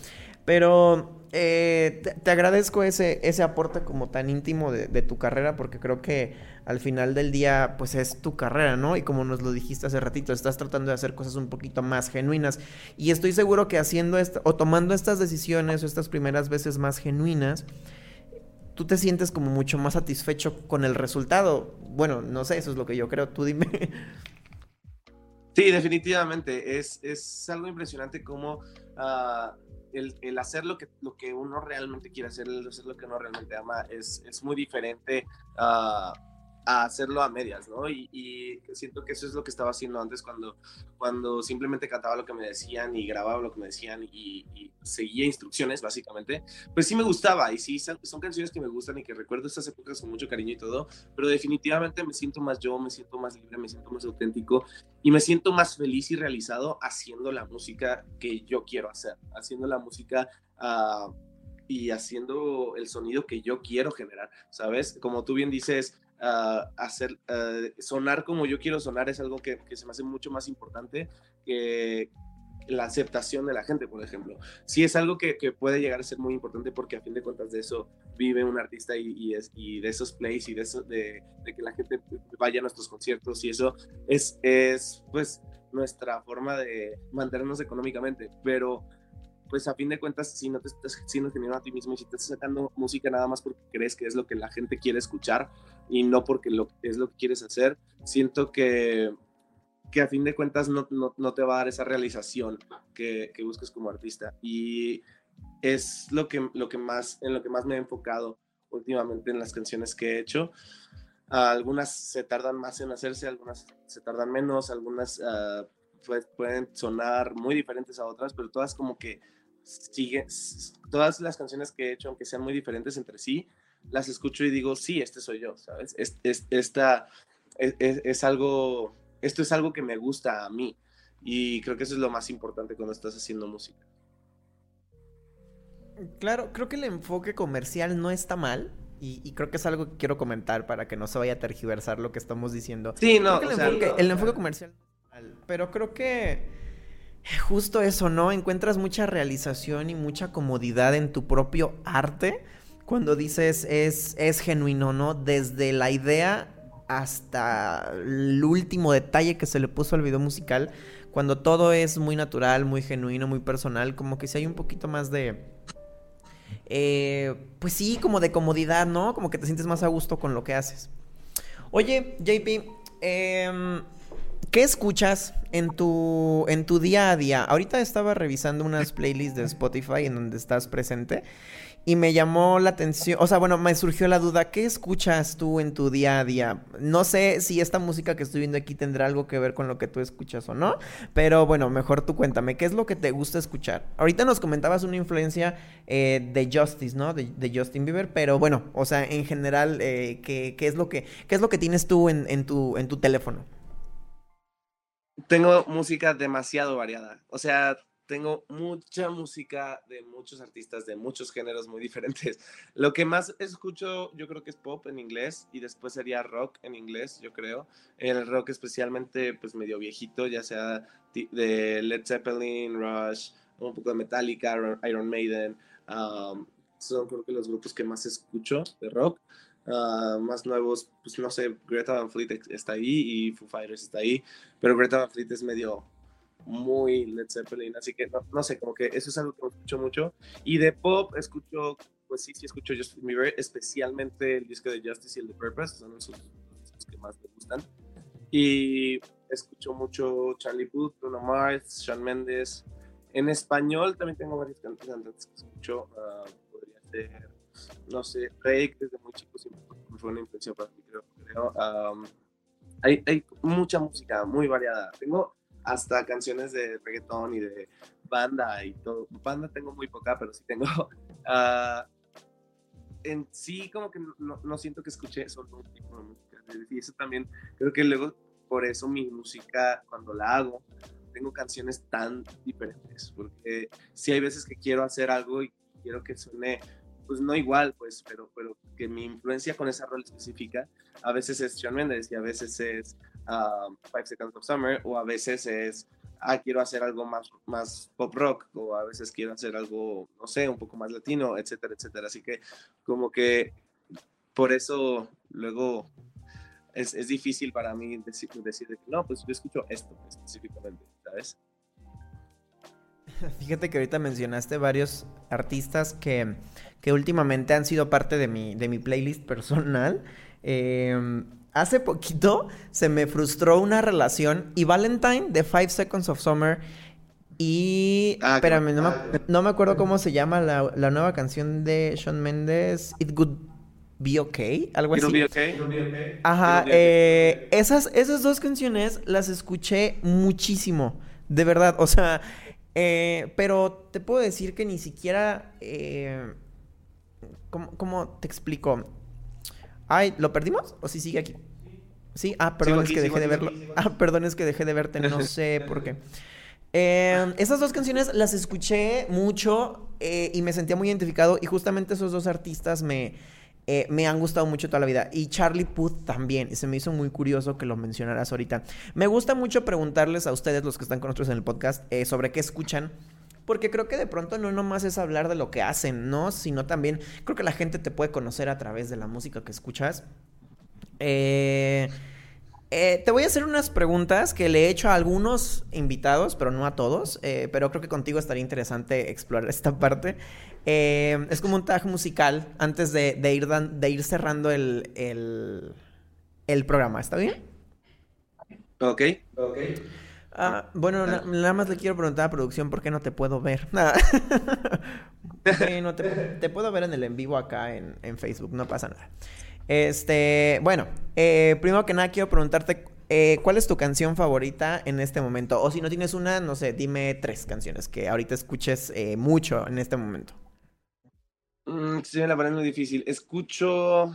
Pero eh, te, agradezco ese, ese aporte como tan íntimo de, tu carrera porque creo que al final del día pues es tu carrera, ¿no? Y como nos lo dijiste hace ratito, estás tratando de hacer cosas un poquito más genuinas y estoy seguro que haciendo esto o tomando estas decisiones o estas primeras veces más genuinas, tú te sientes como mucho más satisfecho con el resultado. Bueno, no sé, eso es lo que yo creo, tú dime. Sí, definitivamente, es, es algo impresionante cómo... Ah, el, hacer lo que, lo que uno realmente quiere hacer, el hacer lo que uno realmente ama, es, es muy diferente a hacerlo a medias, ¿no? Y, siento que eso es lo que estaba haciendo antes cuando, cuando simplemente cantaba lo que me decían y grababa lo que me decían y, seguía instrucciones, básicamente. Pues sí me gustaba y sí son, son, canciones que me gustan y que recuerdo estas épocas con mucho cariño y todo, pero definitivamente me siento más yo, me siento más libre, me siento más auténtico y me siento más feliz y realizado haciendo la música que yo quiero hacer, haciendo la música... Uh, y haciendo el sonido que yo quiero generar, ¿sabes? Como tú bien dices, uh, hacer uh, sonar como yo quiero sonar es algo que, que, se me hace mucho más importante que la aceptación de la gente, por ejemplo. Sí es algo que, que puede llegar a ser muy importante porque a fin de cuentas de eso vive un artista y, y, es, y de esos plays y de, eso, de, de, que la gente vaya a nuestros conciertos y eso es, es pues nuestra forma de mantenernos económicamente, pero pues a fin de cuentas, si no te estás siendo genuino a ti mismo y si te estás sacando música nada más porque crees que es lo que la gente quiere escuchar y no porque lo, es lo que quieres hacer, siento que, que a fin de cuentas no, no, no te va a dar esa realización que, que, busques como artista. Y es lo que, lo que más, en lo que más me he enfocado últimamente en las canciones que he hecho. Algunas se tardan más en hacerse, algunas se tardan menos, algunas uh, pueden sonar muy diferentes a otras, pero todas como que sigue, todas las canciones que he hecho, aunque sean muy diferentes entre sí, las escucho y digo, sí, este soy yo, ¿sabes? Es, es esta, es, es, algo, esto es algo que me gusta a mí. Y creo que eso es lo más importante cuando estás haciendo música. Claro, creo que el enfoque comercial no está mal. Y, y, creo que es algo que quiero comentar para que no se vaya a tergiversar lo que estamos diciendo. Sí, no. el, o sea, enfoque, no, el enfoque comercial pero creo que justo eso, ¿no? Encuentras mucha realización y mucha comodidad en tu propio arte cuando dices es, es genuino, ¿no? Desde la idea hasta el último detalle que se le puso al video musical, cuando todo es muy natural, muy genuino, muy personal, como que si hay un poquito más de... Eh, pues sí, como de comodidad, ¿no? Como que te sientes más a gusto con lo que haces. Oye, JP, eh, ¿Qué escuchas en tu, en tu día a día? Ahorita estaba revisando unas playlists de Spotify en donde estás presente y me llamó la atención, o sea, bueno, me surgió la duda, ¿qué escuchas tú en tu día a día? No sé si esta música que estoy viendo aquí tendrá algo que ver con lo que tú escuchas o no, pero bueno, mejor tú cuéntame, ¿qué es lo que te gusta escuchar? Ahorita nos comentabas una influencia eh, de Justice, ¿no? De, Justin Bieber, pero bueno, o sea, en general, eh, ¿qué, ¿qué, es lo que, ¿qué es lo que tienes tú en, en, tu, en tu teléfono? Tengo música demasiado variada. O sea, tengo mucha música de muchos artistas de muchos géneros muy *laughs* diferentes. Lo que más escucho yo creo que es pop en inglés y después sería rock en inglés, yo creo. El rock especialmente pues medio viejito, ya sea de Led Zeppelin, Rush, un poco de Metallica, Iron Maiden. Um, son creo que los grupos que más escucho de rock. Uh, más nuevos, pues no sé, Greta Van Fleet está ahí y Foo Fighters está ahí, pero Greta Van Fleet es medio muy Led Zeppelin, así que no, no, sé, como que eso es algo que escucho mucho. Y de pop escucho, pues sí, sí escucho Justin Bieber, especialmente el disco de Justice y el de Purpose, son los, los que más me gustan. Y escucho mucho Charlie Puth, Bruno Mars, Shawn Mendes. En español también tengo varios cantantes que escucho, uh, podría ser no sé, Drake desde muy chico siempre fue una influencia para mí, creo. creo. Hay, hay, mucha música muy variada. Tengo hasta canciones de reggaetón y de banda y todo. Banda tengo muy poca, pero sí tengo. Uh, *laughs* en sí, como que no, no, siento que escuché solo un tipo de música. Y eso también, creo que luego por eso mi música, cuando la hago, tengo canciones tan diferentes. Porque sí hay veces que quiero hacer algo y quiero que suene pues no igual, pues, pero, pero que mi influencia con esa rol específica a veces es Shawn Mendes y a veces es um, Five Seconds of Summer o a veces es, ah, quiero hacer algo más, más pop rock o a veces quiero hacer algo, no sé, un poco más latino, etcétera, etcétera. Así que como que por eso luego es, es difícil para mí decir, decir, no, pues yo escucho esto específicamente, ¿sabes? *laughs* Fíjate que ahorita mencionaste varios artistas que, que últimamente han sido parte de mi, de mi playlist personal. *laughs* Eh, hace poquito se me frustró una relación y Valentine de Five Seconds of Summer y... Ah, espérame, no me, no me, acuerdo cómo se llama la, la, nueva canción de Shawn Mendes. It Good... Be Okay, algo así. be okay. It'll be okay. Ajá, be okay. eh, esas, esas dos canciones las escuché muchísimo, de verdad, o sea, eh, pero te puedo decir que ni siquiera, eh, ¿cómo, cómo te explico? Ay, ¿lo perdimos? ¿O si sigue aquí? Sí, ah, perdón, es que dejé de verlo. Ah, perdón, es que dejé de verte, no *laughs* sé por qué. Eh, esas dos canciones las escuché mucho eh, y me sentía muy identificado y justamente esos dos artistas me, eh, me han gustado mucho toda la vida. Y Charlie Puth también, se me hizo muy curioso que lo mencionaras ahorita. Me gusta mucho preguntarles a ustedes, los que están con nosotros en el podcast, eh, sobre qué escuchan. Porque creo que de pronto no nomás es hablar de lo que hacen, ¿no? Sino también creo que la gente te puede conocer a través de la música que escuchas. Eh, te voy a hacer unas preguntas que le he hecho a algunos invitados, pero no a todos. pero creo que contigo estaría interesante explorar esta parte. Eh, es como un tag musical antes de, de ir, dan- de ir cerrando el, el, el programa. ¿Está bien? Ok. Ah, bueno, na- nada más le quiero preguntar a producción por qué no te puedo ver. *laughs* Bueno, te, te puedo ver en el en vivo acá en, en Facebook, no pasa nada. Este, bueno, eh, primero que nada quiero preguntarte eh, cuál es tu canción favorita en este momento. O si no tienes una, no sé, dime tres canciones que ahorita escuches eh, mucho en este momento. Mm, sí, la ponen muy difícil. Escucho.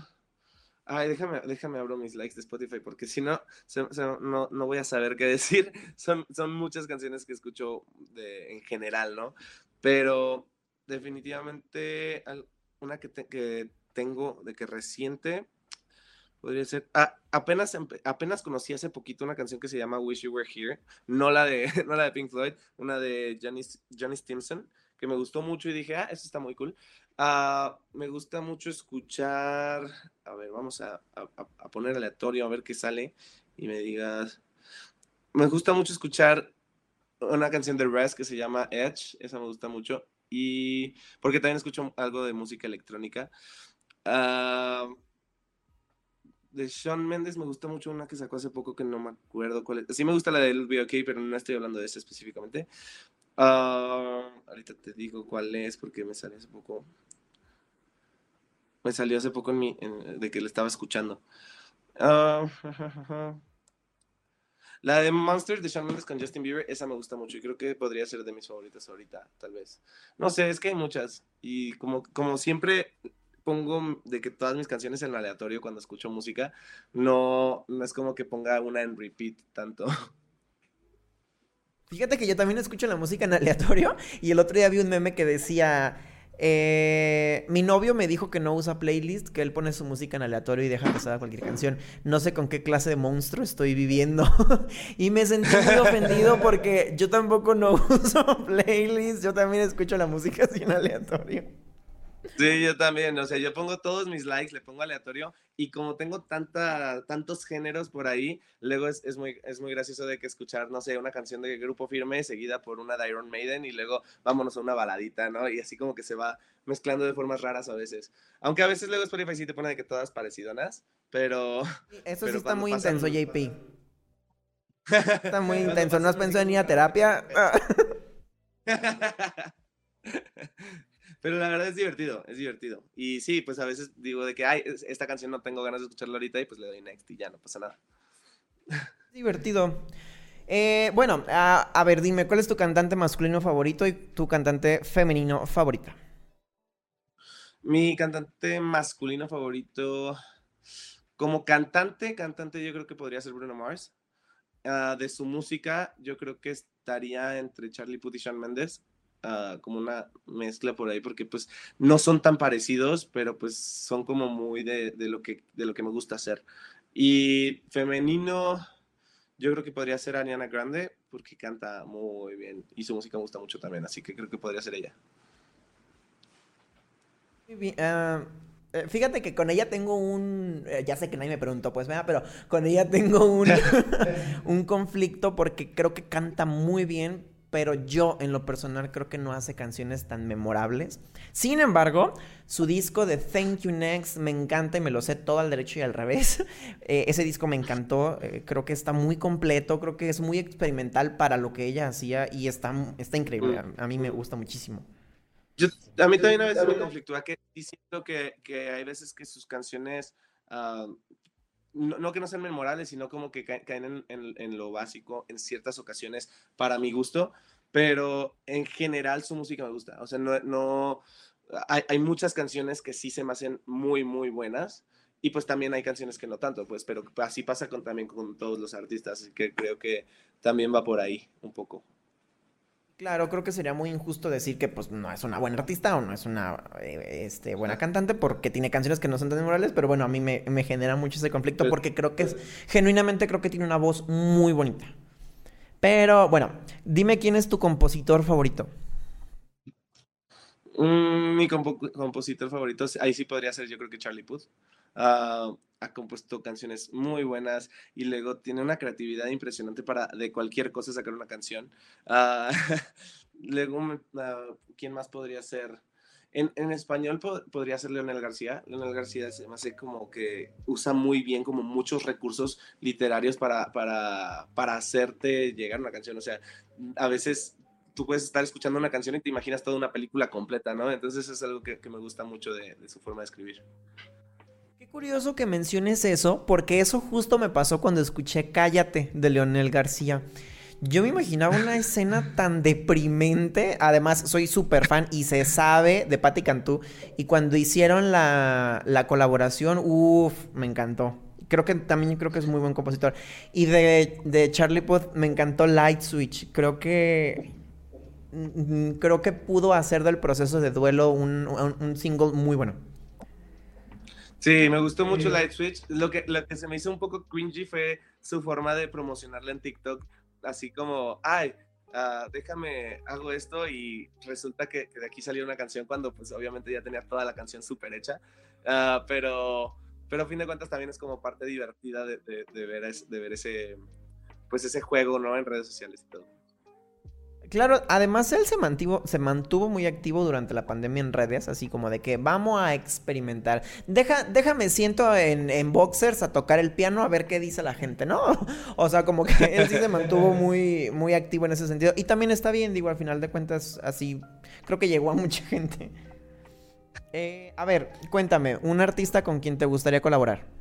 Ay, déjame, déjame abro mis likes de Spotify porque si no, se- se- no, no voy a saber qué *laughs* decir. Son, son muchas canciones que escucho de, en general, ¿no? Pero definitivamente una que, te- que tengo de que reciente podría ser. ah, apenas, apenas conocí hace poquito una canción que se llama Wish You Were Here. No la de, *laughs* no la de Pink Floyd, una de Johnny Stimson, que me gustó mucho y dije, ah, eso está muy cool. Ah, me gusta mucho escuchar. A ver, vamos a, a- poner aleatorio a ver qué sale y me digas. Me gusta mucho escuchar una canción de Rest que se llama Edge. Esa me gusta mucho. Y porque también escucho algo de música electrónica. Ah, de Shawn Mendes me gusta mucho una que sacó hace poco que no me acuerdo cuál es. Sí me gusta la del OK, pero no estoy hablando de esa específicamente. Ah, ahorita te digo cuál es porque me salió hace poco. Me salió hace poco en mi, de que le estaba escuchando. Ah, *laughs* la de Monster de Shawn Mendes con Justin Bieber, esa me gusta mucho y creo que podría ser de mis favoritas ahorita, tal vez. No sé, es que hay muchas y como, como siempre pongo de que todas mis canciones en aleatorio cuando escucho música, no, no es como que ponga una en repeat tanto. Fíjate que yo también escucho la música en aleatorio y el otro día vi un meme que decía, eh, mi novio me dijo que no usa playlist, que él pone su música en aleatorio y deja salga cualquier canción. No sé con qué clase de monstruo estoy viviendo. *laughs* y me sentí muy ofendido porque yo tampoco no *laughs* uso playlist, yo también escucho la música *laughs* en aleatorio. Sí, yo también, o sea, yo pongo todos mis likes, le pongo aleatorio y como tengo tanta, tantos géneros por ahí, luego es, es muy, es muy gracioso de que escuchar, no sé, una canción de Grupo Firme seguida por una de Iron Maiden y luego vámonos a una baladita, ¿no? Y así como que se va mezclando de formas raras a veces. Aunque a veces luego Spotify sí te pone de que todas parecidonas, pero... Eso sí está muy intenso, JP. Está muy intenso. ¿No has pensado en ir a terapia? *laughs* *laughs* Pero la verdad es divertido, es divertido. Y sí, pues a veces digo de que, ay, es- esta canción no tengo ganas de escucharla ahorita y pues le doy next y ya no pasa nada. *laughs* Divertido. Eh, bueno, a, a ver, dime, ¿cuál es tu cantante masculino favorito y tu cantante femenino favorita? Mi cantante masculino favorito, como cantante, cantante yo creo que podría ser Bruno Mars. Ah, de su música, yo creo que estaría entre Charlie Puth y Shawn Mendes, ah, como una mezcla por ahí, porque pues no son tan parecidos, pero pues son como muy de, de lo, que, de lo que me gusta hacer. Y femenino, yo creo que podría ser Ariana Grande, porque canta muy bien y su música me gusta mucho también, así que creo que podría ser ella. Eh, fíjate que con ella tengo un... eh, ya sé que nadie me preguntó, pues, ¿verdad? pero con ella tengo un, *laughs* un conflicto porque creo que canta muy bien, pero yo en lo personal creo que no hace canciones tan memorables. Sin embargo, su disco de Thank You Next me encanta y me lo sé todo al derecho y al revés. *laughs* Eh, ese disco me encantó, eh, creo que está muy completo, creo que es muy experimental para lo que ella hacía y está, está increíble, a, a mí me gusta muchísimo. Yo, a mí también a veces me conflictúa que siento que, que hay veces que sus canciones, ah, no, que no sean memorables, sino como que caen en, en, lo básico en ciertas ocasiones para mi gusto, pero en general su música me gusta. O sea, no, no hay, hay muchas canciones que sí se me hacen muy, muy buenas. Y pues también hay canciones que no tanto, pues, pero así pasa con, también con todos los artistas, así que creo que también va por ahí un poco. Claro, creo que sería muy injusto decir que pues no es una buena artista o no es una eh, este, buena cantante porque tiene canciones que no son tan memorables, pero bueno, a mí me, genera mucho ese conflicto porque creo que es, genuinamente creo que tiene una voz muy bonita. Pero bueno, dime quién es tu compositor favorito. Mm, mi compositor favorito, ahí sí podría ser yo creo que Charlie Puth. Ah, ha compuesto canciones muy buenas y luego tiene una creatividad impresionante para de cualquier cosa sacar una canción. Uh, *laughs* luego, ah, ¿quién más podría ser? En, en español podría ser Leonel García. Leonel García se me hace como que usa muy bien como muchos recursos literarios para, para, para hacerte llegar una canción. O sea, a veces tú puedes estar escuchando una canción y te imaginas toda una película completa, ¿no? Entonces es algo que, que me gusta mucho de, de su forma de escribir curioso que menciones eso, porque eso justo me pasó cuando escuché Cállate de Leonel García. Yo me imaginaba una *laughs* escena tan deprimente. Además, soy súper fan y se sabe de Patti Cantú. Y cuando hicieron la, la colaboración, uff, me encantó. Creo que también creo que es muy buen compositor. Y de, de Charlie Puth me encantó Light Switch. Creo que. Mm, creo que pudo hacer del proceso de duelo un, un single muy bueno. Sí, me gustó mucho Light Switch. Lo que, lo que se me hizo un poco cringy fue su forma de promocionarla en TikTok. Así como, ay, uh, déjame, hago esto y resulta que, de aquí salió una canción cuando pues obviamente ya tenía toda la canción súper hecha. Uh, pero, pero a fin de cuentas también es como parte divertida de, de, de, ver, de ver ese, pues ese juego, ¿no? En redes sociales y todo. Claro, además él se mantuvo, se mantuvo muy activo durante la pandemia en redes, así como de que vamos a experimentar. Deja, déjame siento en, en boxers a tocar el piano a ver qué dice la gente, ¿no? *laughs* O sea, como que él sí se mantuvo muy, muy activo en ese sentido. Y también está bien, digo, al final de cuentas, así, creo que llegó a mucha gente. Eh, a ver, cuéntame, un artista con quien te gustaría colaborar.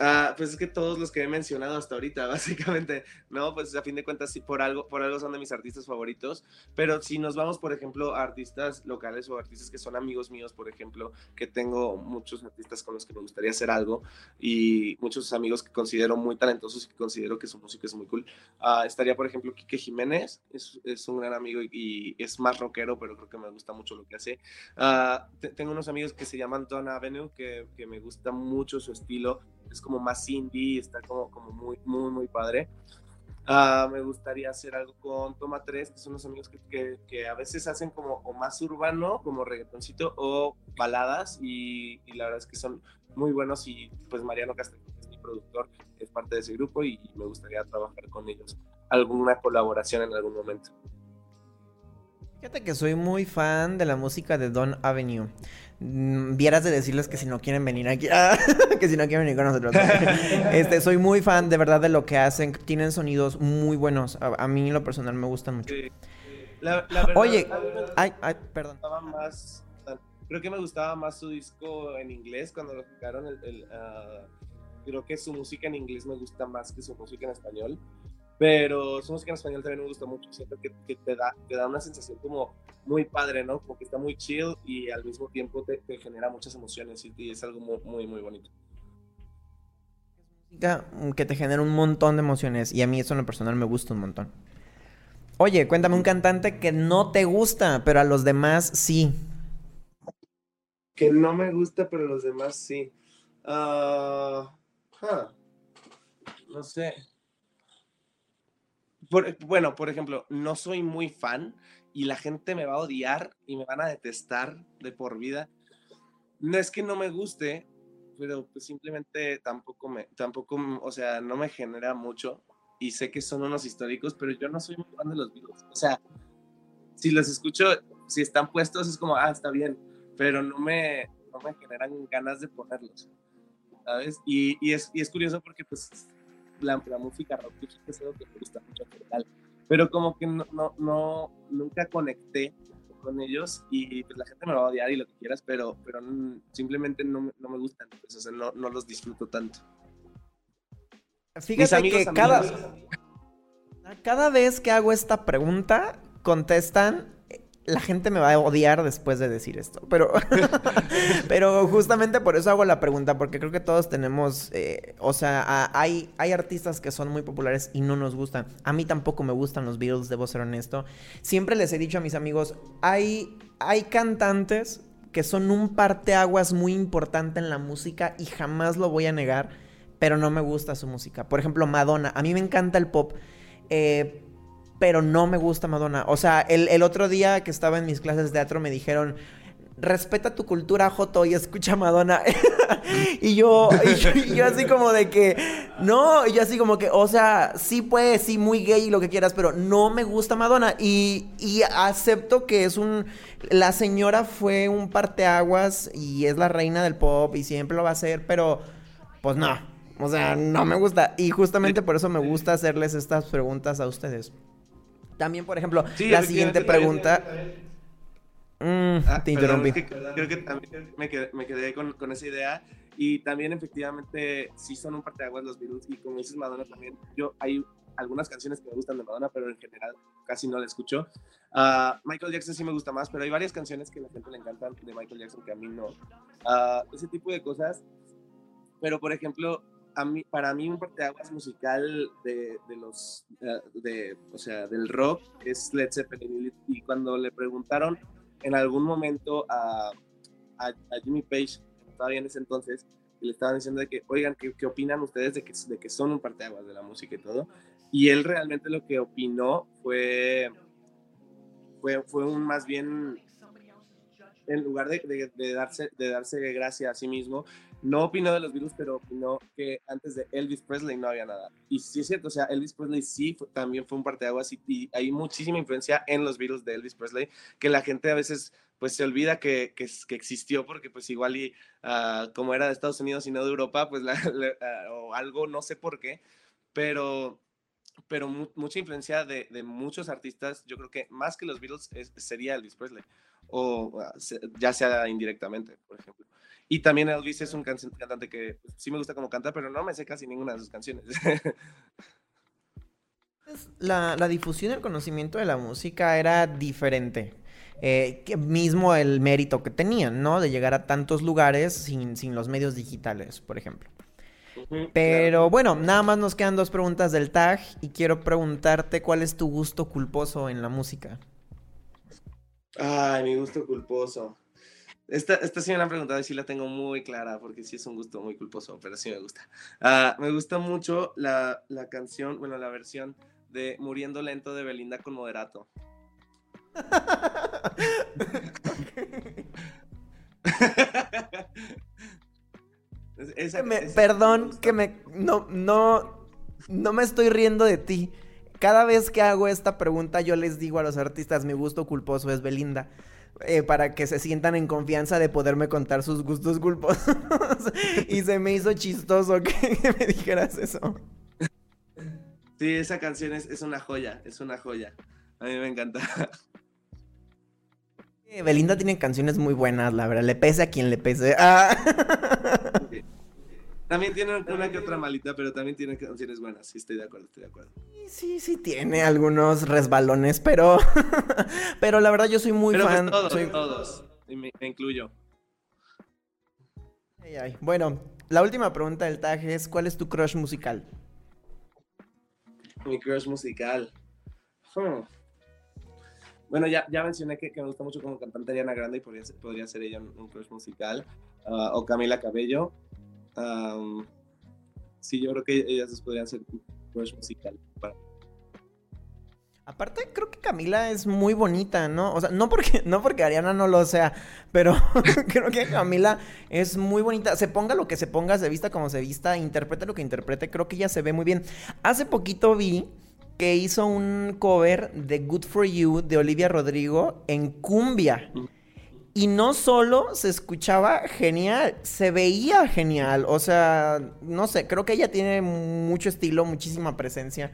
Ah, pues es que todos los que he mencionado hasta ahorita, *laughs* básicamente, ¿no? Pues a fin de cuentas, sí, por algo, por algo son de mis artistas favoritos, pero si nos vamos, por ejemplo, a artistas locales o artistas que son amigos míos, por ejemplo, que tengo muchos artistas con los que me gustaría hacer algo y muchos amigos que considero muy talentosos y que considero que su música es muy cool, uh, estaría, por ejemplo, Quique Jiménez, es, es, un gran amigo y, es más rockero, pero creo que me gusta mucho lo que hace. Uh, tengo unos amigos que se llaman Don Avenue, que, que me gusta mucho su estilo, es como más indie, está como, como muy, muy, muy padre. Uh, me gustaría hacer algo con Toma 3, que son los amigos que, que, que, a veces hacen como o más urbano, como reggaetoncito, o baladas, y, y, la verdad es que son muy buenos. Y pues Mariano Castro, que es mi productor, es parte de ese grupo y, y me gustaría trabajar con ellos. Alguna colaboración en algún momento. Fíjate que soy muy fan de la música de Don Avenue. Mm, vieras de decirles que si no quieren venir aquí, *laughs* que si no quieren venir con nosotros. *laughs* este, soy muy fan de verdad de lo que hacen. Tienen sonidos muy buenos. A, mí, en lo personal, me gustan mucho. Oye, ay, ay, perdón. Más, creo que me gustaba más su disco en inglés cuando lo tocaron. El, uh, creo que su música en inglés me gusta más que su música en español. Pero su música en español también me gusta mucho. Siento que, que te, da, te da una sensación como muy padre, ¿no? Como que está muy chill y al mismo tiempo te, te genera muchas emociones y, es algo muy, muy, muy bonito. Música que te genera un montón de emociones y a mí eso en lo personal me gusta un montón. Oye, cuéntame un cantante que no te gusta, pero a los demás sí. Que no me gusta, pero a los demás sí. Uh, No sé bueno, por ejemplo, no soy muy fan y la gente me va a odiar y me van a detestar de por vida. No es que no me guste, pero pues simplemente tampoco me, tampoco, o sea, no me genera mucho y sé que son unos históricos, pero yo no soy muy fan de los Beatles. O sea, si los escucho, si están puestos es como, ah, está bien, pero no me, no me generan ganas de ponerlos, ¿sabes? Y, es, y es curioso porque pues la, música rock es algo que me gusta mucho en pero como que no, no, no, nunca conecté con ellos y pues, la gente me va a odiar y lo que quieras, pero, pero simplemente no, no me gustan, pues, o sea, no, no los disfruto tanto. Mis Fíjate amigos, que cada, amigos, cada vez que hago esta pregunta, contestan, la gente me va a odiar después de decir esto. Pero, *laughs* *laughs* pero justamente por eso hago la pregunta, porque creo que todos tenemos, eh, o sea, a- hay, hay artistas que son muy populares y no nos gustan. A mí tampoco me gustan los Beatles, debo ser honesto. Siempre les he dicho a mis amigos, hay, hay cantantes que son un parteaguas muy importante en la música y jamás lo voy a negar, pero no me gusta su música. Por ejemplo, Madonna. A mí me encanta el pop. eh, pero no me gusta Madonna. O sea, el, el otro día que estaba en mis clases de teatro me dijeron, respeta tu cultura, Joto, y escucha Madonna. *laughs* y, yo, y yo, y yo así como de que, no, y yo así como que, o sea, sí pues, sí, muy gay y lo que quieras, pero no me gusta Madonna. Y, y acepto que es un, la señora fue un parteaguas y es la reina del pop y siempre lo va a ser, pero pues no. O sea, no me gusta. Y justamente por eso me gusta hacerles estas preguntas a ustedes. También, por ejemplo, Sí, la siguiente pregunta. Mm, Ah, te perdón, interrumpí. es que creo que también me quedé, me quedé con, con esa idea y también efectivamente sí son un parteaguas los Beatles y como dices Madonna también, yo hay algunas canciones que me gustan de Madonna, pero en general casi no la escucho. Ah, Michael Jackson sí me gusta más, pero hay varias canciones que a la gente le encantan de Michael Jackson que a mí no. Ah, ese tipo de cosas. Pero por ejemplo, a mí, para mí un parteaguas musical de, de los, eh, de, o sea, del rock es Led Zeppelin y, cuando le preguntaron en algún momento a, a, a Jimmy Page, todavía en ese entonces, y le estaban diciendo de que, oigan, ¿qué, qué opinan ustedes de que, de que son un parteaguas de la música y todo? Y él realmente lo que opinó fue, fue, fue un más bien, en lugar de, de, de darse, de darse gracia a sí mismo, no opinó de los virus, pero opinó que antes de Elvis Presley no había nada. Y sí es cierto, o sea, Elvis Presley sí también fue un parteaguas y, y hay muchísima influencia en los virus de Elvis Presley que la gente a veces pues se olvida que, que, existió porque pues igual y ah, como era de Estados Unidos y no de Europa, pues *laughs* ah, o algo, no sé por qué, pero pero mu- mucha influencia de, de muchos artistas, yo creo que más que los Beatles es- sería Elvis Presley, o ah, se- ya sea indirectamente, por ejemplo. Y también Elvis es un cantante que pues, sí me gusta como canta, pero no me sé casi ninguna de sus canciones. *laughs* La, la difusión y el conocimiento de la música era diferente. Eh, que mismo el mérito que tenían, ¿no? De llegar a tantos lugares sin, sin los medios digitales, por ejemplo. Pero bueno, nada más nos quedan dos preguntas del tag y quiero preguntarte cuál es tu gusto culposo en la música. Ay, mi gusto culposo. Esta, esta sí me la han preguntado y sí la tengo muy clara porque sí es un gusto muy culposo, pero sí me gusta. Ah, me gusta mucho la, la canción, bueno, la versión de Muriendo Lento de Belinda con Moderato. *laughs* Esa- me- esa perdón, que me no no no me estoy riendo de ti. Cada vez que hago esta pregunta yo les digo a los artistas mi gusto culposo es Belinda. Eh, para que se sientan en confianza de poderme contar sus gustos culposos. *laughs* y se me hizo chistoso que, me dijeras eso. Sí, esa canción es, es una joya, es una joya. A mí me encanta. Eh, Belinda tiene canciones muy buenas, la verdad. Le pese a quien le pese. Ah. *laughs* También tiene una que otra malita, pero también tiene canciones buenas. Sí, estoy de acuerdo, estoy de acuerdo. Sí, sí tiene algunos resbalones, pero *laughs* pero la verdad yo soy muy pero pues fan. todos, soy- todos. Y me, me incluyo. Ay, ay. Bueno, la última pregunta del tag es ¿cuál es tu crush musical? Mi crush musical. Hmm. Bueno, ya, ya mencioné que, que me gusta mucho como cantante Ariana Grande y podría ser, podría ser ella un, un crush musical. Ah, o Camila Cabello. Sí, yo creo que ellas dos podrían ser un crush musical. para- Aparte, creo que Camila es muy bonita, ¿no? O sea, no porque, *laughs* no porque Ariana no lo sea, pero *laughs* creo que Camila es muy bonita. Se ponga lo que se ponga, se vista como se vista, interprete lo que interprete, creo que ella se ve muy bien. Hace poquito vi que hizo un cover de Good For You de Olivia Rodrigo en cumbia. Y no solo se escuchaba genial, se veía genial. O sea, no sé, creo que ella tiene mucho estilo, muchísima presencia.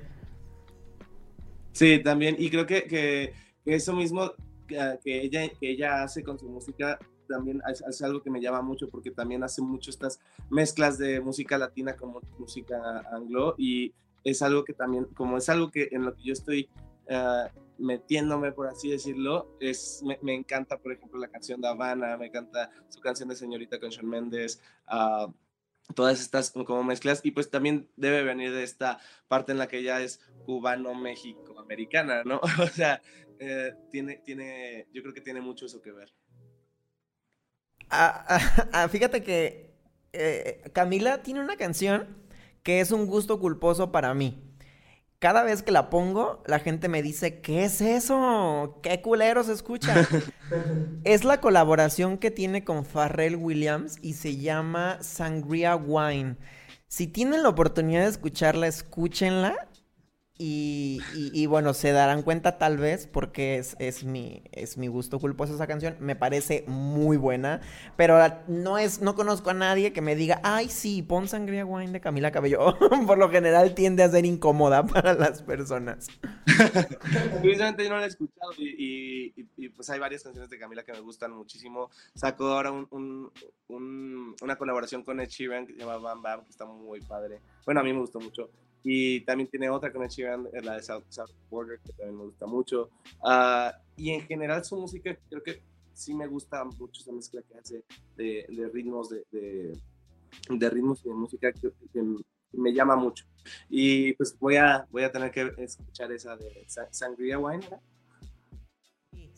Sí, también. Y creo que, que, eso mismo que, ella, que ella hace con su música también es, algo que me llama mucho porque también hace mucho estas mezclas de música latina con música anglo y es algo que también, como es algo que en lo que yo estoy uh, metiéndome, por así decirlo, es, me, encanta, por ejemplo, la canción de Habana, me encanta su canción de Señorita con Shawn Mendes, uh, todas estas como mezclas y pues también debe venir de esta parte en la que ya es cubano-méxico-americana, ¿no? *laughs* O sea, eh, tiene, tiene, yo creo que tiene mucho eso que ver. Ah, ah, *laughs* fíjate que eh, Camila tiene una canción que es un gusto culposo para mí. Cada vez que la pongo, la gente me dice, ¿qué es eso? ¿Qué culero se escucha? *laughs* es la colaboración que tiene con Pharrell Williams y se llama Sangria Wine. Si tienen la oportunidad de escucharla, escúchenla. Y, y, y, bueno, se darán cuenta tal vez porque es, es, mi, es mi gusto culposo esa canción. Me parece muy buena, pero no, es, no conozco a nadie que me diga, ay, sí, pon Sangría Wine de Camila Cabello. *laughs* Por lo general tiende a ser incómoda *laughs* para las personas. *laughs* Precisamente yo no la he escuchado y, y, pues hay varias canciones de Camila que me gustan muchísimo. Sacó ahora un, un, un, una colaboración con Ed Sheeran que se llama Bam Bam, que está muy padre. Bueno, a mí me gustó mucho. Y también tiene otra con Sheeran, la de South, South Border, que también me gusta mucho. Uh, y en general su música, creo que sí me gusta mucho esa mezcla que hace de, ritmos, de, de, ritmos y de música que, que, me llama mucho. Y pues voy a, voy a tener que escuchar esa de Sangria Wine, ¿verdad?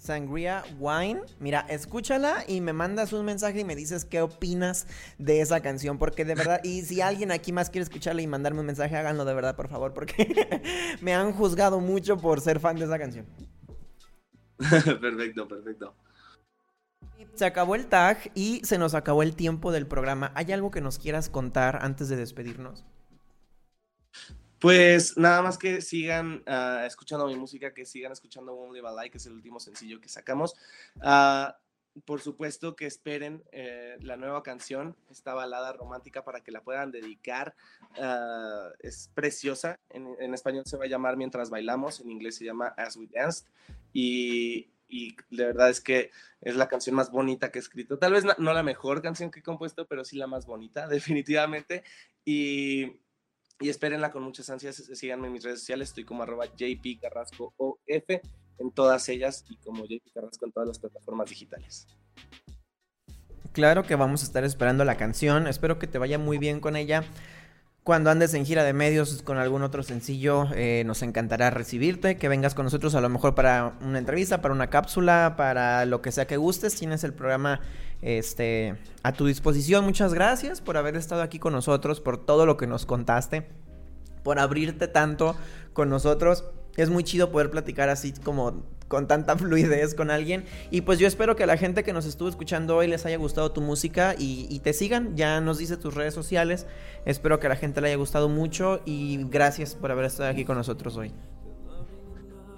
Sangria Wine. Mira, escúchala y me mandas un mensaje y me dices qué opinas de esa canción. Porque de verdad, y si alguien aquí más quiere escucharla y mandarme un mensaje, háganlo de verdad, por favor, porque *laughs* me han juzgado mucho por ser fan de esa canción. *laughs* perfecto, perfecto. Se acabó el tag y se nos acabó el tiempo del programa. ¿Hay algo que nos quieras contar antes de despedirnos? Pues nada más que sigan uh, escuchando mi música, que sigan escuchando Won't Live a Lie, que es el último sencillo que sacamos. Uh, por supuesto que esperen eh, la nueva canción, esta balada romántica para que la puedan dedicar. Uh, es preciosa. En, español se va a llamar Mientras Bailamos, en inglés se llama As We Danced. Y, y de verdad es que es la canción más bonita que he escrito. Tal vez no, no la mejor canción que he compuesto, pero sí la más bonita, *laughs* definitivamente. Y y espérenla con muchas ansias. Síganme en mis redes sociales, estoy como arroba JP Carrasco OF en todas ellas y como JP Carrasco en todas las plataformas digitales. Claro que vamos a estar esperando la canción, espero que te vaya muy bien con ella. Cuando andes en gira de medios con algún otro sencillo, eh, nos encantará recibirte, que vengas con nosotros a lo mejor para una entrevista, para una cápsula, para lo que sea que gustes. Tienes el programa este, a tu disposición. Muchas gracias por haber estado aquí con nosotros, por todo lo que nos contaste, por abrirte tanto con nosotros. Es muy chido poder platicar así como con tanta *laughs* fluidez con alguien. Y pues yo espero que a la gente que nos estuvo escuchando hoy les haya gustado tu música y, te sigan. Ya nos dice tus redes sociales. Espero que a la gente le haya gustado mucho y gracias por haber estado aquí con nosotros hoy.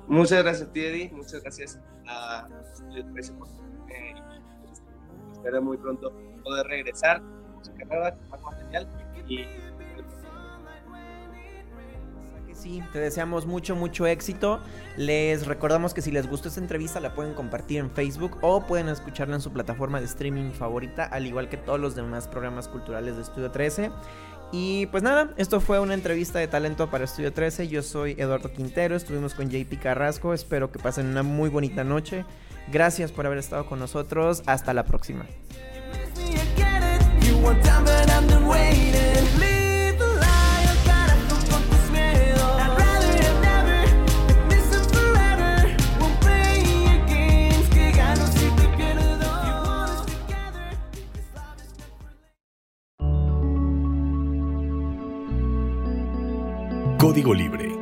Muchas gracias, Eddie. Muchas gracias a eh, Espero muy pronto poder regresar, música nueva, más material Sí, te deseamos mucho, mucho éxito. Les recordamos que si les gustó esta entrevista la pueden compartir en Facebook o pueden escucharla en su plataforma de streaming favorita, al igual que todos los demás programas culturales de Estudio 13. Y pues nada, esto fue una entrevista de talento para Estudio 13. Yo soy Eduardo Quintero, estuvimos con JP Carrasco. Espero que pasen una muy bonita noche. Gracias por haber estado con nosotros. Hasta la próxima. Código Libre